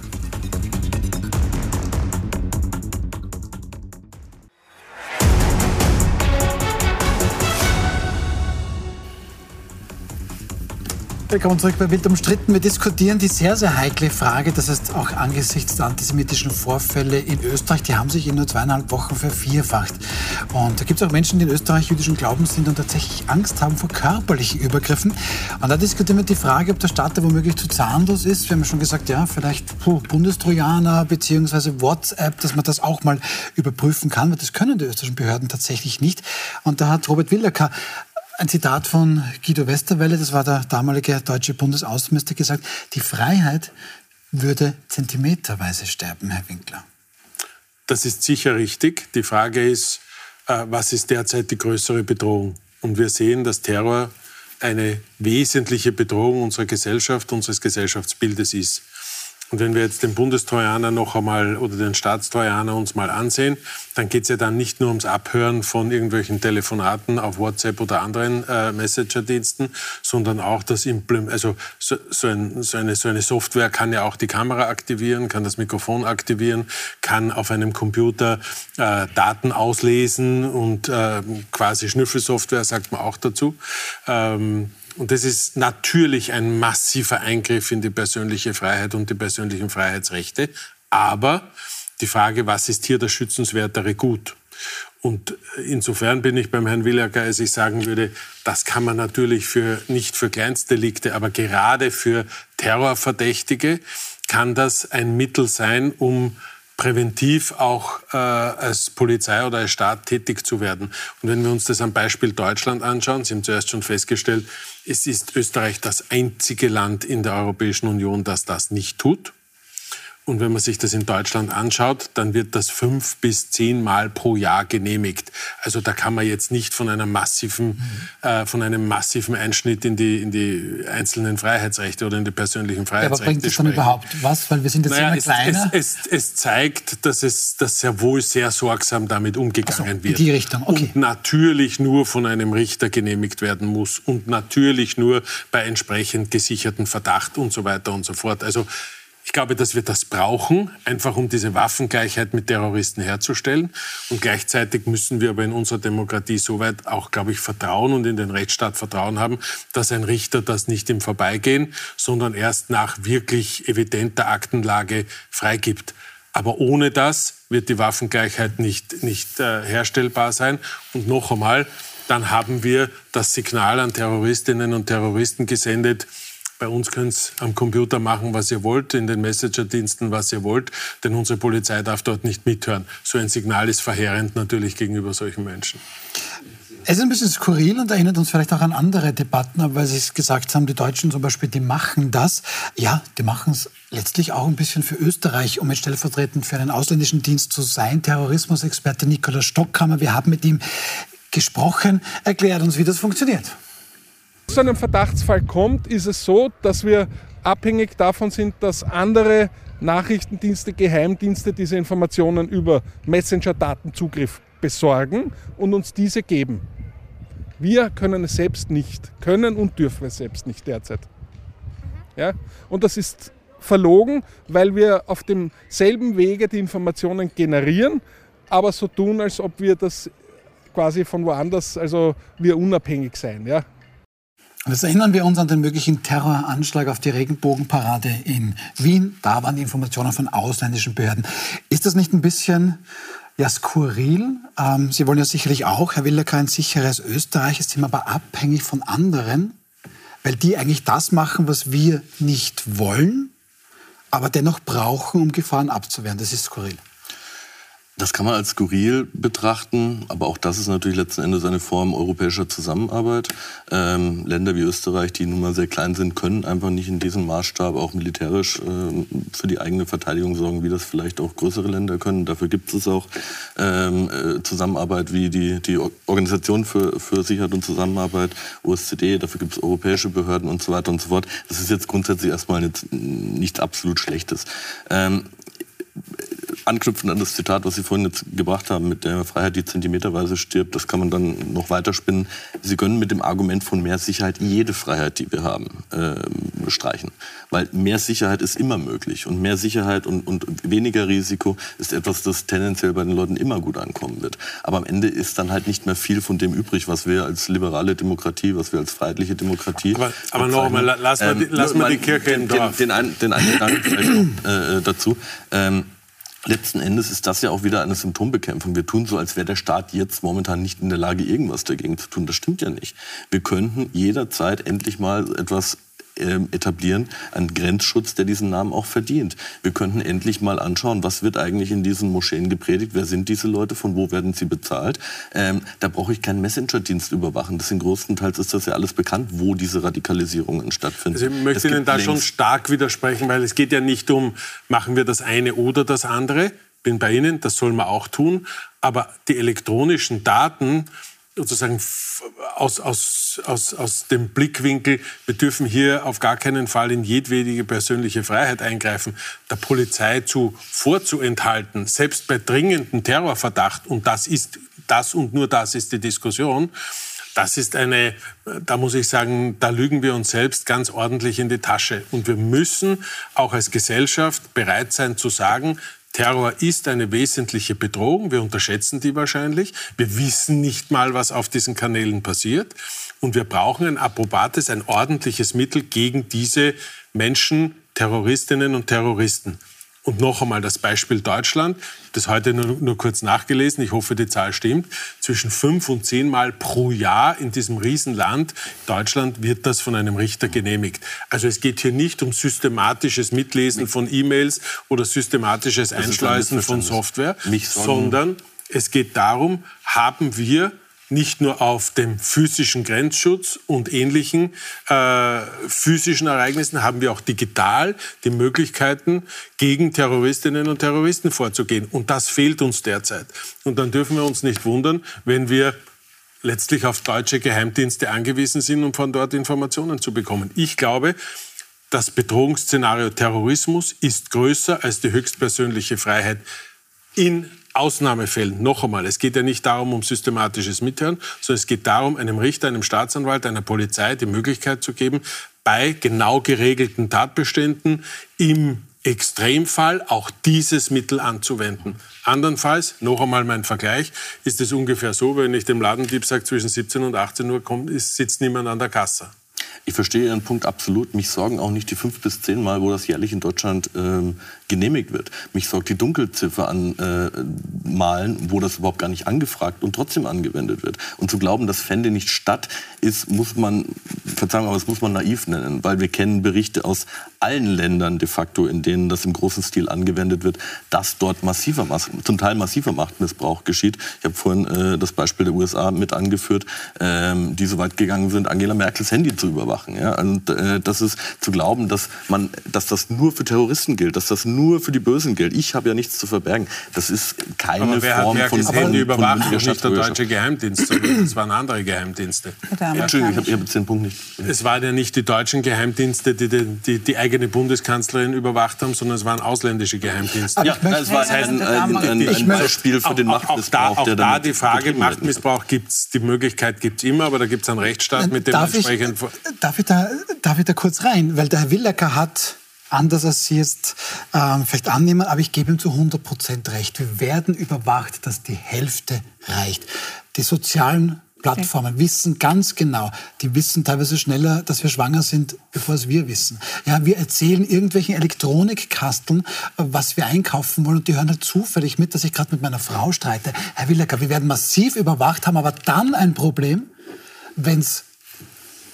Willkommen zurück bei Wild umstritten. Wir diskutieren die sehr, sehr heikle Frage, das heißt auch angesichts der antisemitischen Vorfälle in Österreich, die haben sich in nur zweieinhalb Wochen vervierfacht. Und da gibt es auch Menschen, die in Österreich jüdischen Glaubens sind und tatsächlich Angst haben vor körperlichen Übergriffen. Und da diskutieren wir die Frage, ob der Staat da womöglich zu zahnlos ist. Wir haben schon gesagt, ja, vielleicht puh, Bundestrojaner beziehungsweise WhatsApp, dass man das auch mal überprüfen kann, weil das können die österreichischen Behörden tatsächlich nicht. Und da hat Robert Willerker ein Zitat von Guido Westerwelle, das war der damalige deutsche Bundesaußenminister, gesagt, die Freiheit würde zentimeterweise sterben, Herr Winkler. Das ist sicher richtig. Die Frage ist, äh, was ist derzeit die größere Bedrohung? Und wir sehen, dass Terror eine wesentliche Bedrohung unserer Gesellschaft, unseres Gesellschaftsbildes ist. Und wenn wir jetzt den Bundestrojaner noch einmal oder den Staatstrojaner uns mal ansehen, dann geht es ja dann nicht nur ums Abhören von irgendwelchen Telefonaten auf WhatsApp oder anderen äh, Messenger-Diensten, sondern auch das Implement, also so, so, ein, so, eine, so eine Software kann ja auch die Kamera aktivieren, kann das Mikrofon aktivieren, kann auf einem Computer äh, Daten auslesen und äh, quasi Schnüffelsoftware sagt man auch dazu. Ähm, und das ist natürlich ein massiver Eingriff in die persönliche Freiheit und die persönlichen Freiheitsrechte. Aber die Frage, was ist hier das schützenswertere Gut? Und insofern bin ich beim Herrn Willacker, als ich sagen würde, das kann man natürlich für, nicht für Kleinstdelikte, aber gerade für Terrorverdächtige kann das ein Mittel sein, um präventiv auch äh, als Polizei oder als Staat tätig zu werden. Und wenn wir uns das am Beispiel Deutschland anschauen, Sie haben zuerst schon festgestellt, es ist Österreich das einzige Land in der Europäischen Union, das das nicht tut. Und wenn man sich das in Deutschland anschaut, dann wird das fünf bis zehn Mal pro Jahr genehmigt. Also da kann man jetzt nicht von einer massiven, mhm. äh, von einem massiven Einschnitt in die, in die einzelnen Freiheitsrechte oder in die persönlichen Freiheitsrechte ja, aber bringt das dann überhaupt was? Weil wir sind jetzt naja, immer kleiner. Es, es, es, zeigt, dass es dass sehr wohl sehr sorgsam damit umgegangen so, wird. In die Richtung, okay. Und natürlich nur von einem Richter genehmigt werden muss und natürlich nur bei entsprechend gesicherten Verdacht und so weiter und so fort. Also ich glaube, dass wir das brauchen, einfach um diese Waffengleichheit mit Terroristen herzustellen. Und gleichzeitig müssen wir aber in unserer Demokratie soweit auch, glaube ich, Vertrauen und in den Rechtsstaat Vertrauen haben, dass ein Richter das nicht im Vorbeigehen, sondern erst nach wirklich evidenter Aktenlage freigibt. Aber ohne das wird die Waffengleichheit nicht, nicht äh, herstellbar sein. Und noch einmal, dann haben wir das Signal an Terroristinnen und Terroristen gesendet, bei uns könnt ihr am Computer machen, was ihr wollt, in den Messenger-Diensten, was ihr wollt, denn unsere Polizei darf dort nicht mithören. So ein Signal ist verheerend natürlich gegenüber solchen Menschen. Es ist ein bisschen skurril und erinnert uns vielleicht auch an andere Debatten, weil Sie es gesagt haben, die Deutschen zum Beispiel, die machen das. Ja, die machen es letztlich auch ein bisschen für Österreich, um jetzt stellvertretend für einen ausländischen Dienst zu sein. Terrorismusexperte Nikolaus Stockhammer, wir haben mit ihm gesprochen. Erklärt uns, wie das funktioniert zu einem Verdachtsfall kommt, ist es so, dass wir abhängig davon sind, dass andere Nachrichtendienste, Geheimdienste diese Informationen über Messenger-Datenzugriff besorgen und uns diese geben. Wir können es selbst nicht, können und dürfen es selbst nicht derzeit. Ja? Und das ist verlogen, weil wir auf demselben Wege die Informationen generieren, aber so tun, als ob wir das quasi von woanders, also wir unabhängig sein. Ja? Jetzt erinnern wir uns an den möglichen Terroranschlag auf die Regenbogenparade in Wien. Da waren die Informationen von ausländischen Behörden. Ist das nicht ein bisschen ja, skurril? Ähm, Sie wollen ja sicherlich auch, Herr Willecker, ein sicheres Österreich. Jetzt sind aber abhängig von anderen, weil die eigentlich das machen, was wir nicht wollen, aber dennoch brauchen, um Gefahren abzuwehren. Das ist skurril. Das kann man als skurril betrachten, aber auch das ist natürlich letzten Endes eine Form europäischer Zusammenarbeit. Ähm, Länder wie Österreich, die nun mal sehr klein sind, können einfach nicht in diesem Maßstab auch militärisch äh, für die eigene Verteidigung sorgen, wie das vielleicht auch größere Länder können. Dafür gibt es auch ähm, äh, Zusammenarbeit wie die, die Organisation für, für Sicherheit und Zusammenarbeit, OSZE, dafür gibt es europäische Behörden und so weiter und so fort. Das ist jetzt grundsätzlich erstmal nichts absolut Schlechtes. Ähm, anknüpfend an das Zitat, was Sie vorhin jetzt gebracht haben, mit der Freiheit, die zentimeterweise stirbt, das kann man dann noch weiterspinnen. Sie können mit dem Argument von mehr Sicherheit jede Freiheit, die wir haben, äh, streichen. Weil mehr Sicherheit ist immer möglich. Und mehr Sicherheit und, und weniger Risiko ist etwas, das tendenziell bei den Leuten immer gut ankommen wird. Aber am Ende ist dann halt nicht mehr viel von dem übrig, was wir als liberale Demokratie, was wir als freiheitliche Demokratie. Aber, aber noch einmal, lass mal die, lass mal die Kirche den, den, den, einen, den einen Gedanken äh, dazu. Ähm, Letzten Endes ist das ja auch wieder eine Symptombekämpfung. Wir tun so, als wäre der Staat jetzt momentan nicht in der Lage, irgendwas dagegen zu tun. Das stimmt ja nicht. Wir könnten jederzeit endlich mal etwas ähm, etablieren, einen Grenzschutz, der diesen Namen auch verdient. Wir könnten endlich mal anschauen, was wird eigentlich in diesen Moscheen gepredigt, wer sind diese Leute, von wo werden sie bezahlt. Ähm, da brauche ich keinen Messenger-Dienst überwachen. Das in größtenteils ist das ja alles bekannt, wo diese Radikalisierungen stattfinden. Also ich möchte Ihnen da schon stark widersprechen, weil es geht ja nicht um, machen wir das eine oder das andere. Bin bei Ihnen, das soll man auch tun. Aber die elektronischen Daten, sozusagen aus, aus, aus, aus dem Blickwinkel, wir dürfen hier auf gar keinen Fall in jedwede persönliche Freiheit eingreifen, der Polizei zu vorzuenthalten, selbst bei dringendem Terrorverdacht, und das ist das und nur das ist die Diskussion, das ist eine, da muss ich sagen, da lügen wir uns selbst ganz ordentlich in die Tasche. Und wir müssen auch als Gesellschaft bereit sein zu sagen, Terror ist eine wesentliche Bedrohung. Wir unterschätzen die wahrscheinlich. Wir wissen nicht mal, was auf diesen Kanälen passiert. Und wir brauchen ein approbates, ein ordentliches Mittel gegen diese Menschen, Terroristinnen und Terroristen. Und noch einmal das Beispiel Deutschland, das heute nur, nur, kurz nachgelesen, ich hoffe, die Zahl stimmt, zwischen fünf und zehn Mal pro Jahr in diesem Riesenland Deutschland wird das von einem Richter genehmigt. Also es geht hier nicht um systematisches Mitlesen von E-Mails oder systematisches Einschleusen von Software, sondern es geht darum, haben wir nicht nur auf dem physischen Grenzschutz und ähnlichen äh, physischen Ereignissen, haben wir auch digital die Möglichkeiten, gegen Terroristinnen und Terroristen vorzugehen. Und das fehlt uns derzeit. Und dann dürfen wir uns nicht wundern, wenn wir letztlich auf deutsche Geheimdienste angewiesen sind, um von dort Informationen zu bekommen. Ich glaube, das Bedrohungsszenario Terrorismus ist größer als die höchstpersönliche Freiheit in Ausnahmefällen, noch einmal, es geht ja nicht darum, um systematisches Mithören, sondern es geht darum, einem Richter, einem Staatsanwalt, einer Polizei die Möglichkeit zu geben, bei genau geregelten Tatbeständen im Extremfall auch dieses Mittel anzuwenden. Andernfalls, noch einmal mein Vergleich, ist es ungefähr so, wenn ich dem Ladendieb sage, zwischen 17 und 18 Uhr kommt, sitzt niemand an der Kasse. Ich verstehe Ihren Punkt absolut. Mich sorgen auch nicht die fünf bis zehn Mal, wo das jährlich in Deutschland ähm, genehmigt wird. Mich sorgt die Dunkelziffer an äh, Malen, wo das überhaupt gar nicht angefragt und trotzdem angewendet wird. Und zu glauben, das fände nicht statt, ist, muss man, Verzeihung, aber das muss man naiv nennen, weil wir kennen Berichte aus allen Ländern de facto, in denen das im großen Stil angewendet wird, dass dort massiver, zum Teil massiver Machtmissbrauch geschieht. Ich habe vorhin äh, das Beispiel der USA mit angeführt, ähm, die so weit gegangen sind, Angela Merkels Handy zu überwachen. Ja? Und äh, das ist zu glauben, dass man, dass das nur für Terroristen gilt, dass das nur für die Bösen gilt. Ich habe ja nichts zu verbergen. Das ist keine aber wer Form hat von, von, Handy überwacht? von nicht der deutsche Geheimdienst, sondern es waren andere Geheimdienste. Entschuldigung, ich habe hab jetzt den Punkt nicht. Es waren ja nicht die deutschen Geheimdienste, die die, die die, eigene Bundeskanzlerin überwacht haben, sondern es waren ausländische Geheimdienste. Ja, es war ein, ein, ein, ein Beispiel für den Machtmissbrauch. Auch da, auch da die Frage, Machtmissbrauch gibt es, die Möglichkeit gibt es immer, aber da gibt es einen Rechtsstaat, mit dem darf entsprechend... Ich, darf, ich da, darf ich da kurz rein? Weil der Herr Willecker hat anders als Sie es ähm, vielleicht annehmen, aber ich gebe ihm zu 100 Prozent recht. Wir werden überwacht, dass die Hälfte reicht. Die sozialen Plattformen wissen ganz genau, die wissen teilweise schneller, dass wir schwanger sind, bevor es wir wissen. Ja, wir erzählen irgendwelchen Elektronikkasteln, was wir einkaufen wollen und die hören halt zufällig mit, dass ich gerade mit meiner Frau streite. Herr Willecker, wir werden massiv überwacht, haben aber dann ein Problem, wenn es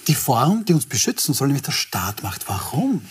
die Form, die uns beschützen soll, nämlich der Staat macht. Warum?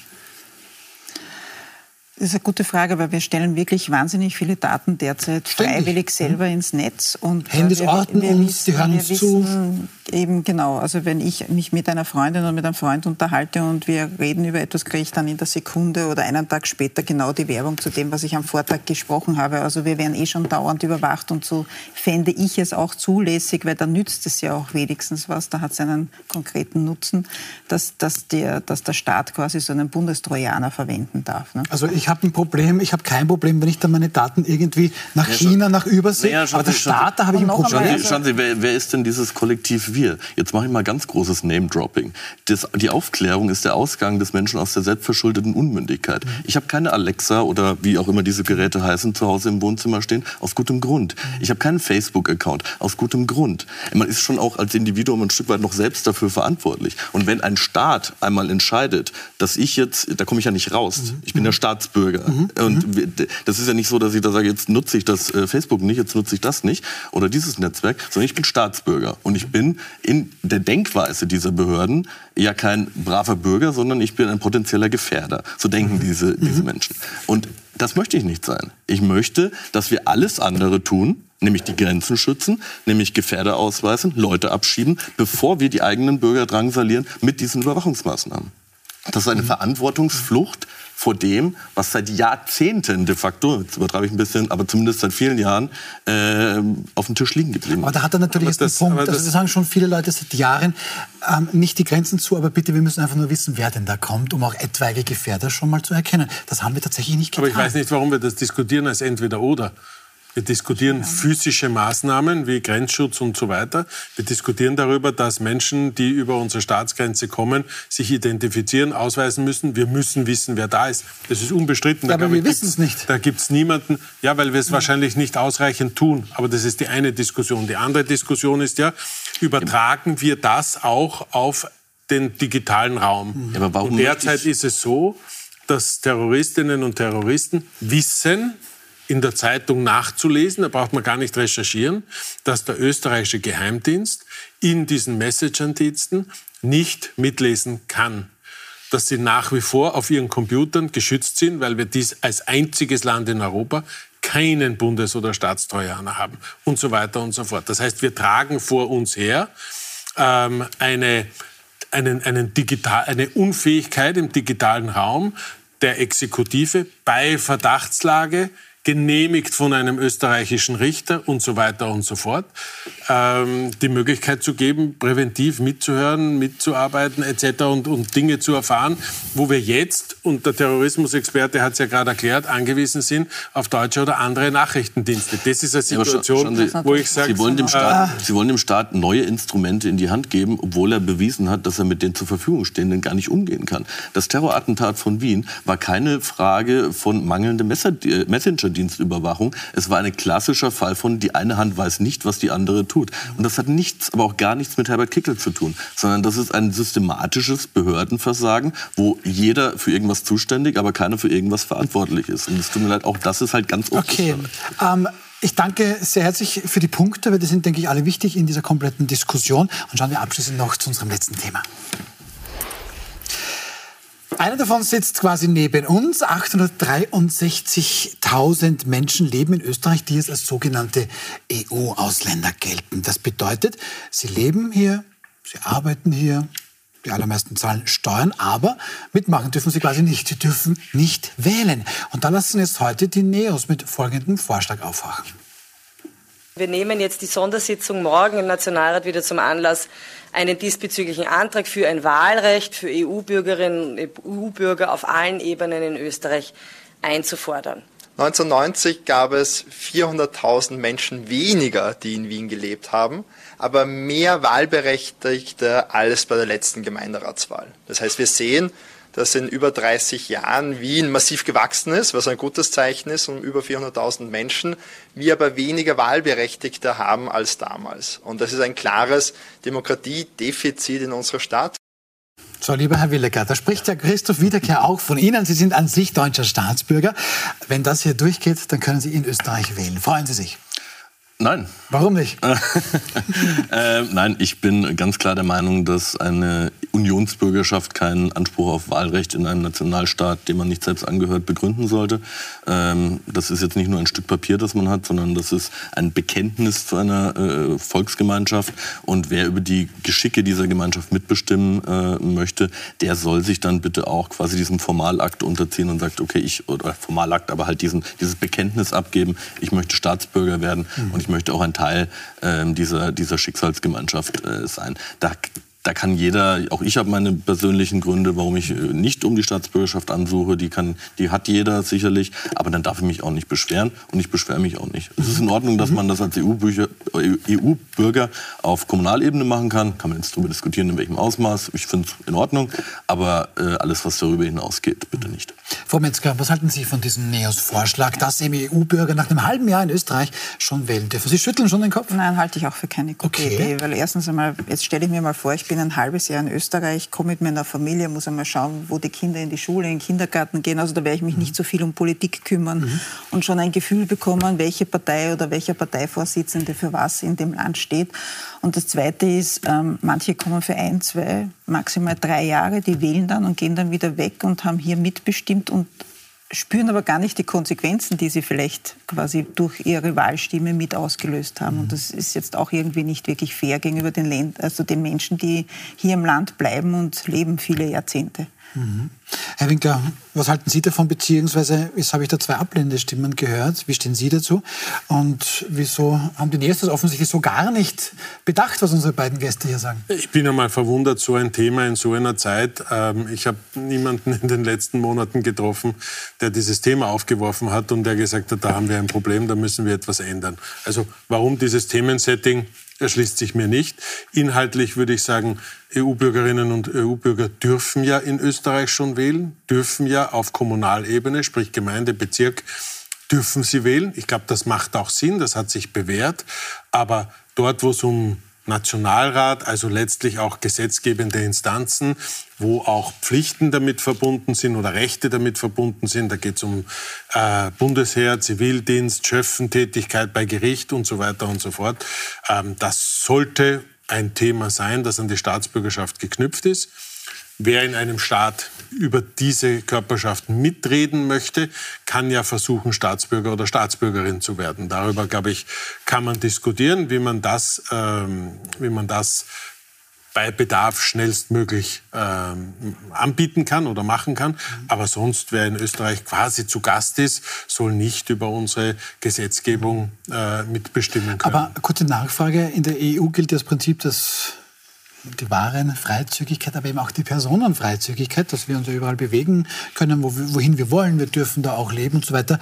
Das ist eine gute Frage, weil wir stellen wirklich wahnsinnig viele Daten derzeit Ständig. freiwillig selber mhm. ins Netz. Und äh, Handys orten uns, die hören uns zu. Eben genau, also wenn ich mich mit einer Freundin oder mit einem Freund unterhalte und wir reden über etwas, kriege ich dann in der Sekunde oder einen Tag später genau die Werbung zu dem, was ich am Vortag gesprochen habe. Also wir werden eh schon dauernd überwacht und so fände ich es auch zulässig, weil dann nützt es ja auch wenigstens was, da hat es einen konkreten Nutzen, dass, dass, der, dass der Staat quasi so einen Bundestrojaner verwenden darf. Ne? Also ich habe ein Problem, ich habe kein Problem, wenn ich dann meine Daten irgendwie nach ja, China, nach Übersee, ja, aber der Staat, da habe ich ein Problem. Schauen Sie, schauen Sie wer, wer, ist denn dieses Kollektiv wir? Jetzt mache ich mal ganz großes Name-Dropping. Die Aufklärung ist der Ausgang des Menschen aus der selbstverschuldeten Unmündigkeit. Mhm. Ich habe keine Alexa oder wie auch immer diese Geräte heißen, zu Hause im Wohnzimmer stehen, aus gutem Grund. Mhm. Ich habe keinen Facebook-Account, aus gutem Grund. Man ist schon auch als Individuum ein Stück weit noch selbst dafür verantwortlich. Und wenn ein Staat einmal entscheidet, dass ich jetzt, da komme ich ja nicht raus, mhm. ich bin der Staatsbürger, Bürger. Mhm. Und mhm. das ist ja nicht so, dass ich da sage, jetzt nutze ich das äh, Facebook nicht, jetzt nutze ich das nicht oder dieses Netzwerk, sondern ich bin Staatsbürger. Und ich bin in der Denkweise dieser Behörden ja kein braver Bürger, sondern ich bin ein potenzieller Gefährder. So denken mhm. diese, diese mhm. Menschen. Und das möchte ich nicht sein. Ich möchte, dass wir alles andere tun, nämlich die Grenzen schützen, nämlich Gefährder ausweisen, Leute abschieben, bevor wir die eigenen Bürger drangsalieren mit diesen Überwachungsmaßnahmen. Das ist eine mhm. Verantwortungsflucht vor dem, was seit Jahrzehnten de facto, jetzt übertreibe ich ein bisschen, aber zumindest seit vielen Jahren äh, auf dem Tisch liegen geblieben ist. Aber da hat er natürlich jetzt das, einen Punkt. Also das sagen schon viele Leute seit Jahren, ähm, nicht die Grenzen zu, aber bitte, wir müssen einfach nur wissen, wer denn da kommt, um auch etwaige Gefährder schon mal zu erkennen. Das haben wir tatsächlich nicht getan. Aber ich weiß nicht, warum wir das diskutieren als entweder oder. Wir diskutieren physische Maßnahmen wie Grenzschutz und so weiter. Wir diskutieren darüber, dass Menschen, die über unsere Staatsgrenze kommen, sich identifizieren, ausweisen müssen. Wir müssen wissen, wer da ist. Das ist unbestritten. Ja, aber wir wissen es nicht. Da gibt es niemanden. Ja, weil wir es ja. wahrscheinlich nicht ausreichend tun. Aber das ist die eine Diskussion. Die andere Diskussion ist ja, übertragen wir das auch auf den digitalen Raum? Ja, aber warum und derzeit ist es so, dass Terroristinnen und Terroristen wissen, in der Zeitung nachzulesen, da braucht man gar nicht recherchieren, dass der österreichische Geheimdienst in diesen Messenger-Diensten nicht mitlesen kann. Dass sie nach wie vor auf ihren Computern geschützt sind, weil wir dies als einziges Land in Europa keinen Bundes- oder Staatstrojaner haben und so weiter und so fort. Das heißt, wir tragen vor uns her ähm, eine, einen, einen digital, eine Unfähigkeit im digitalen Raum der Exekutive bei Verdachtslage genehmigt von einem österreichischen Richter und so weiter und so fort, ähm, die Möglichkeit zu geben, präventiv mitzuhören, mitzuarbeiten etc. Und, und Dinge zu erfahren, wo wir jetzt, und der Terrorismusexperte hat es ja gerade erklärt, angewiesen sind auf deutsche oder andere Nachrichtendienste. Das ist eine Situation, Sie, wo ich sage... Sie, wollen dem Staat, äh, Sie wollen dem Staat neue Instrumente in die Hand geben, obwohl er bewiesen hat, dass er mit den zur Verfügung stehenden gar nicht umgehen kann. Das Terrorattentat von Wien war keine Frage von mangelndem Messenger Geheimdienstüberwachung. Es war ein klassischer Fall von, die eine Hand weiß nicht, was die andere tut. Und das hat nichts, aber auch gar nichts mit Herbert Kickel zu tun, sondern das ist ein systematisches Behördenversagen, wo jeder für irgendwas zuständig, aber keiner für irgendwas verantwortlich ist. Und es tut mir leid, auch das ist halt ganz oft. Okay. Ähm, ich danke sehr herzlich für die Punkte, weil die sind, denke ich, alle wichtig in dieser kompletten Diskussion. Und schauen wir abschließend noch zu unserem letzten Thema. Einer davon sitzt quasi neben uns. 863.000 Menschen leben in Österreich, die jetzt als sogenannte EU-Ausländer gelten. Das bedeutet, sie leben hier, sie arbeiten hier, die allermeisten zahlen Steuern, aber mitmachen dürfen sie quasi nicht. Sie dürfen nicht wählen. Und da lassen jetzt heute die Neos mit folgendem Vorschlag aufwachen. Wir nehmen jetzt die Sondersitzung morgen im Nationalrat wieder zum Anlass, einen diesbezüglichen Antrag für ein Wahlrecht für EU-Bürgerinnen und EU-Bürger auf allen Ebenen in Österreich einzufordern. 1990 gab es 400.000 Menschen weniger, die in Wien gelebt haben, aber mehr Wahlberechtigte als bei der letzten Gemeinderatswahl. Das heißt, wir sehen, dass in über 30 Jahren Wien massiv gewachsen ist, was ein gutes Zeichen ist, um über 400.000 Menschen, wir aber weniger Wahlberechtigte haben als damals. Und das ist ein klares Demokratiedefizit in unserer Stadt. So, lieber Herr Willecker, da spricht ja Christoph Wiederkehr auch von Ihnen. Sie sind an sich deutscher Staatsbürger. Wenn das hier durchgeht, dann können Sie in Österreich wählen. Freuen Sie sich? Nein. Warum nicht? äh, nein, ich bin ganz klar der Meinung, dass eine Unionsbürgerschaft keinen Anspruch auf Wahlrecht in einem Nationalstaat, dem man nicht selbst angehört, begründen sollte. Ähm, das ist jetzt nicht nur ein Stück Papier, das man hat, sondern das ist ein Bekenntnis zu einer äh, Volksgemeinschaft. Und wer über die Geschicke dieser Gemeinschaft mitbestimmen äh, möchte, der soll sich dann bitte auch quasi diesem Formalakt unterziehen und sagt, okay, ich, oder Formalakt, aber halt diesen, dieses Bekenntnis abgeben, ich möchte Staatsbürger werden mhm. und ich möchte auch ein Teil äh, dieser, dieser Schicksalsgemeinschaft äh, sein. Da da kann jeder, auch ich habe meine persönlichen Gründe, warum ich äh, nicht um die Staatsbürgerschaft ansuche. Die, kann, die hat jeder sicherlich, aber dann darf ich mich auch nicht beschweren und ich beschwere mich auch nicht. Es ist in Ordnung, dass man das als EU-Bürger auf Kommunalebene machen kann. Kann man jetzt darüber diskutieren, in welchem Ausmaß. Ich finde es in Ordnung, aber äh, alles, was darüber hinausgeht, bitte nicht. Frau Metzger, was halten Sie von diesem NEOS-Vorschlag, dass EU-Bürger nach einem halben Jahr in Österreich schon wählen dürfen? Sie schütteln schon den Kopf? Nein, halte ich auch für keine gute okay. Idee. Weil erstens einmal, jetzt stelle ich mir mal vor, ich bin ein halbes Jahr in Österreich, komme mit meiner Familie, muss einmal schauen, wo die Kinder in die Schule, in den Kindergarten gehen. Also da werde ich mich mhm. nicht so viel um Politik kümmern mhm. und schon ein Gefühl bekommen, welche Partei oder welcher Parteivorsitzende für was in dem Land steht. Und das Zweite ist, ähm, manche kommen für ein, zwei, maximal drei Jahre, die wählen dann und gehen dann wieder weg und haben hier mitbestimmt und spüren aber gar nicht die Konsequenzen, die sie vielleicht quasi durch ihre Wahlstimme mit ausgelöst haben. Mhm. Und das ist jetzt auch irgendwie nicht wirklich fair gegenüber den, Länd also den Menschen, die hier im Land bleiben und leben viele Jahrzehnte. Mhm. Herr Winkler, was halten Sie davon? Beziehungsweise, jetzt habe ich da zwei ablehnende Stimmen gehört. Wie stehen Sie dazu? Und wieso haben die Nächstes offensichtlich so gar nicht bedacht, was unsere beiden Gäste hier sagen? Ich bin einmal verwundert, so ein Thema in so einer Zeit. Ähm, ich habe niemanden in den letzten Monaten getroffen, der dieses Thema aufgeworfen hat und der gesagt hat, da haben wir ein Problem, da müssen wir etwas ändern. Also warum dieses Themensetting? Erschließt sich mir nicht. Inhaltlich würde ich sagen, EU-Bürgerinnen und EU-Bürger dürfen ja in Österreich schon wählen, dürfen ja auf Kommunalebene, sprich Gemeinde, Bezirk, dürfen sie wählen. Ich glaube, das macht auch Sinn, das hat sich bewährt. Aber dort, wo es um Nationalrat, also letztlich auch gesetzgebende Instanzen, wo auch Pflichten damit verbunden sind oder Rechte damit verbunden sind. Da geht es um äh, Bundesheer, Zivildienst, Schöffentätigkeit bei Gericht und so weiter und so fort. Ähm, das sollte ein Thema sein, das an die Staatsbürgerschaft geknüpft ist. Wer in einem Staat über diese Körperschaft mitreden möchte, kann ja versuchen, Staatsbürger oder Staatsbürgerin zu werden. Darüber, glaube ich, kann man diskutieren, wie man das, ähm, wie man das bei Bedarf schnellstmöglich ähm, anbieten kann oder machen kann. Aber sonst, wer in Österreich quasi zu Gast ist, soll nicht über unsere Gesetzgebung äh, mitbestimmen können. Aber kurze Nachfrage. In der EU gilt das Prinzip, dass die Warenfreizügigkeit, aber eben auch die Personenfreizügigkeit, dass wir uns überall bewegen können, wohin wir wollen. Wir dürfen da auch leben und so weiter.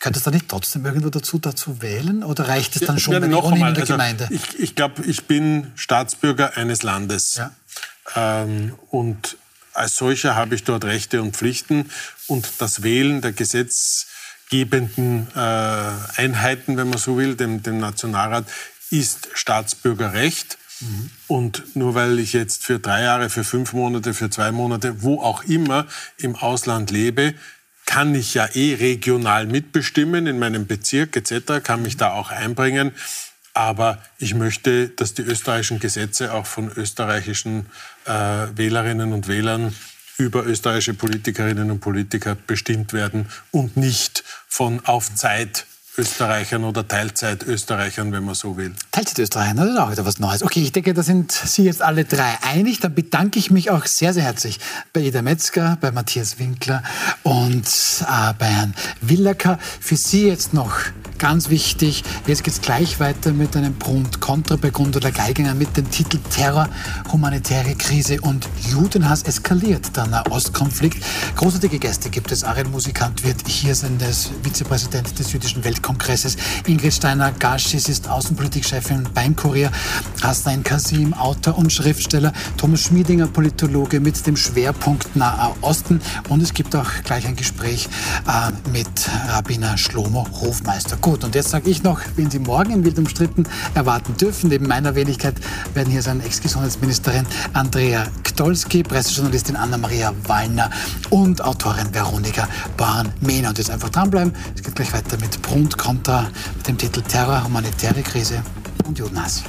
Könnte es da nicht trotzdem irgendwo dazu, dazu wählen oder reicht es dann schon, ja, wenn noch einmal, in der also Gemeinde? Ich, ich glaube, ich bin Staatsbürger eines Landes. Ja. Ähm, und als solcher habe ich dort Rechte und Pflichten. Und das Wählen der Gesetz gebenden äh, Einheiten, wenn man so will, dem, dem Nationalrat, ist Staatsbürgerrecht. Und nur weil ich jetzt für drei Jahre, für fünf Monate, für zwei Monate, wo auch immer im Ausland lebe, kann ich ja eh regional mitbestimmen in meinem Bezirk etc., kann mich da auch einbringen. Aber ich möchte, dass die österreichischen Gesetze auch von österreichischen äh, Wählerinnen und Wählern über österreichische Politikerinnen und Politiker bestimmt werden und nicht von auf Zeit Österreichern oder Teilzeit-Österreichern, wenn man so will. Teilzeit-Österreichern, das ist auch wieder was Neues. Okay, ich denke, da sind Sie jetzt alle drei einig. Dann bedanke ich mich auch sehr, sehr herzlich bei Ida Metzger, bei Matthias Winkler und äh, bei Herrn Willacker. Für Sie jetzt noch ganz wichtig, jetzt geht es gleich weiter mit einem Pro und Contra bei Gundula Geiginger mit dem Titel Terror, humanitäre Krise und Judenhass eskaliert. Der Nahostkonflikt. Großartige Gäste gibt es. Ariel Musikant wird hier sein, der Vizepräsident des Jüdischen Welt Kongresses. Ingrid Steiner-Gaschis ist Außenpolitikchefin beim Kurier. Hasnain Kasim, Autor und Schriftsteller. Thomas Schmiedinger, Politologe mit dem Schwerpunkt Naher Osten. Und es gibt auch gleich ein Gespräch äh, mit Rabbiner Schlomo Hofmeister. Gut, und jetzt sage ich noch, wenn Sie morgen in Wild umstritten erwarten dürfen, neben meiner Wenigkeit werden hier sein Ex-Gesundheitsministerin Andrea Ktolski, Pressejournalistin Anna-Maria Wallner und Autorin Veronika Born-Mehner. Und jetzt einfach dranbleiben. Es geht gleich weiter mit Brund Kontra mit dem Titel Terror, humanitäre Krise und Judenhass.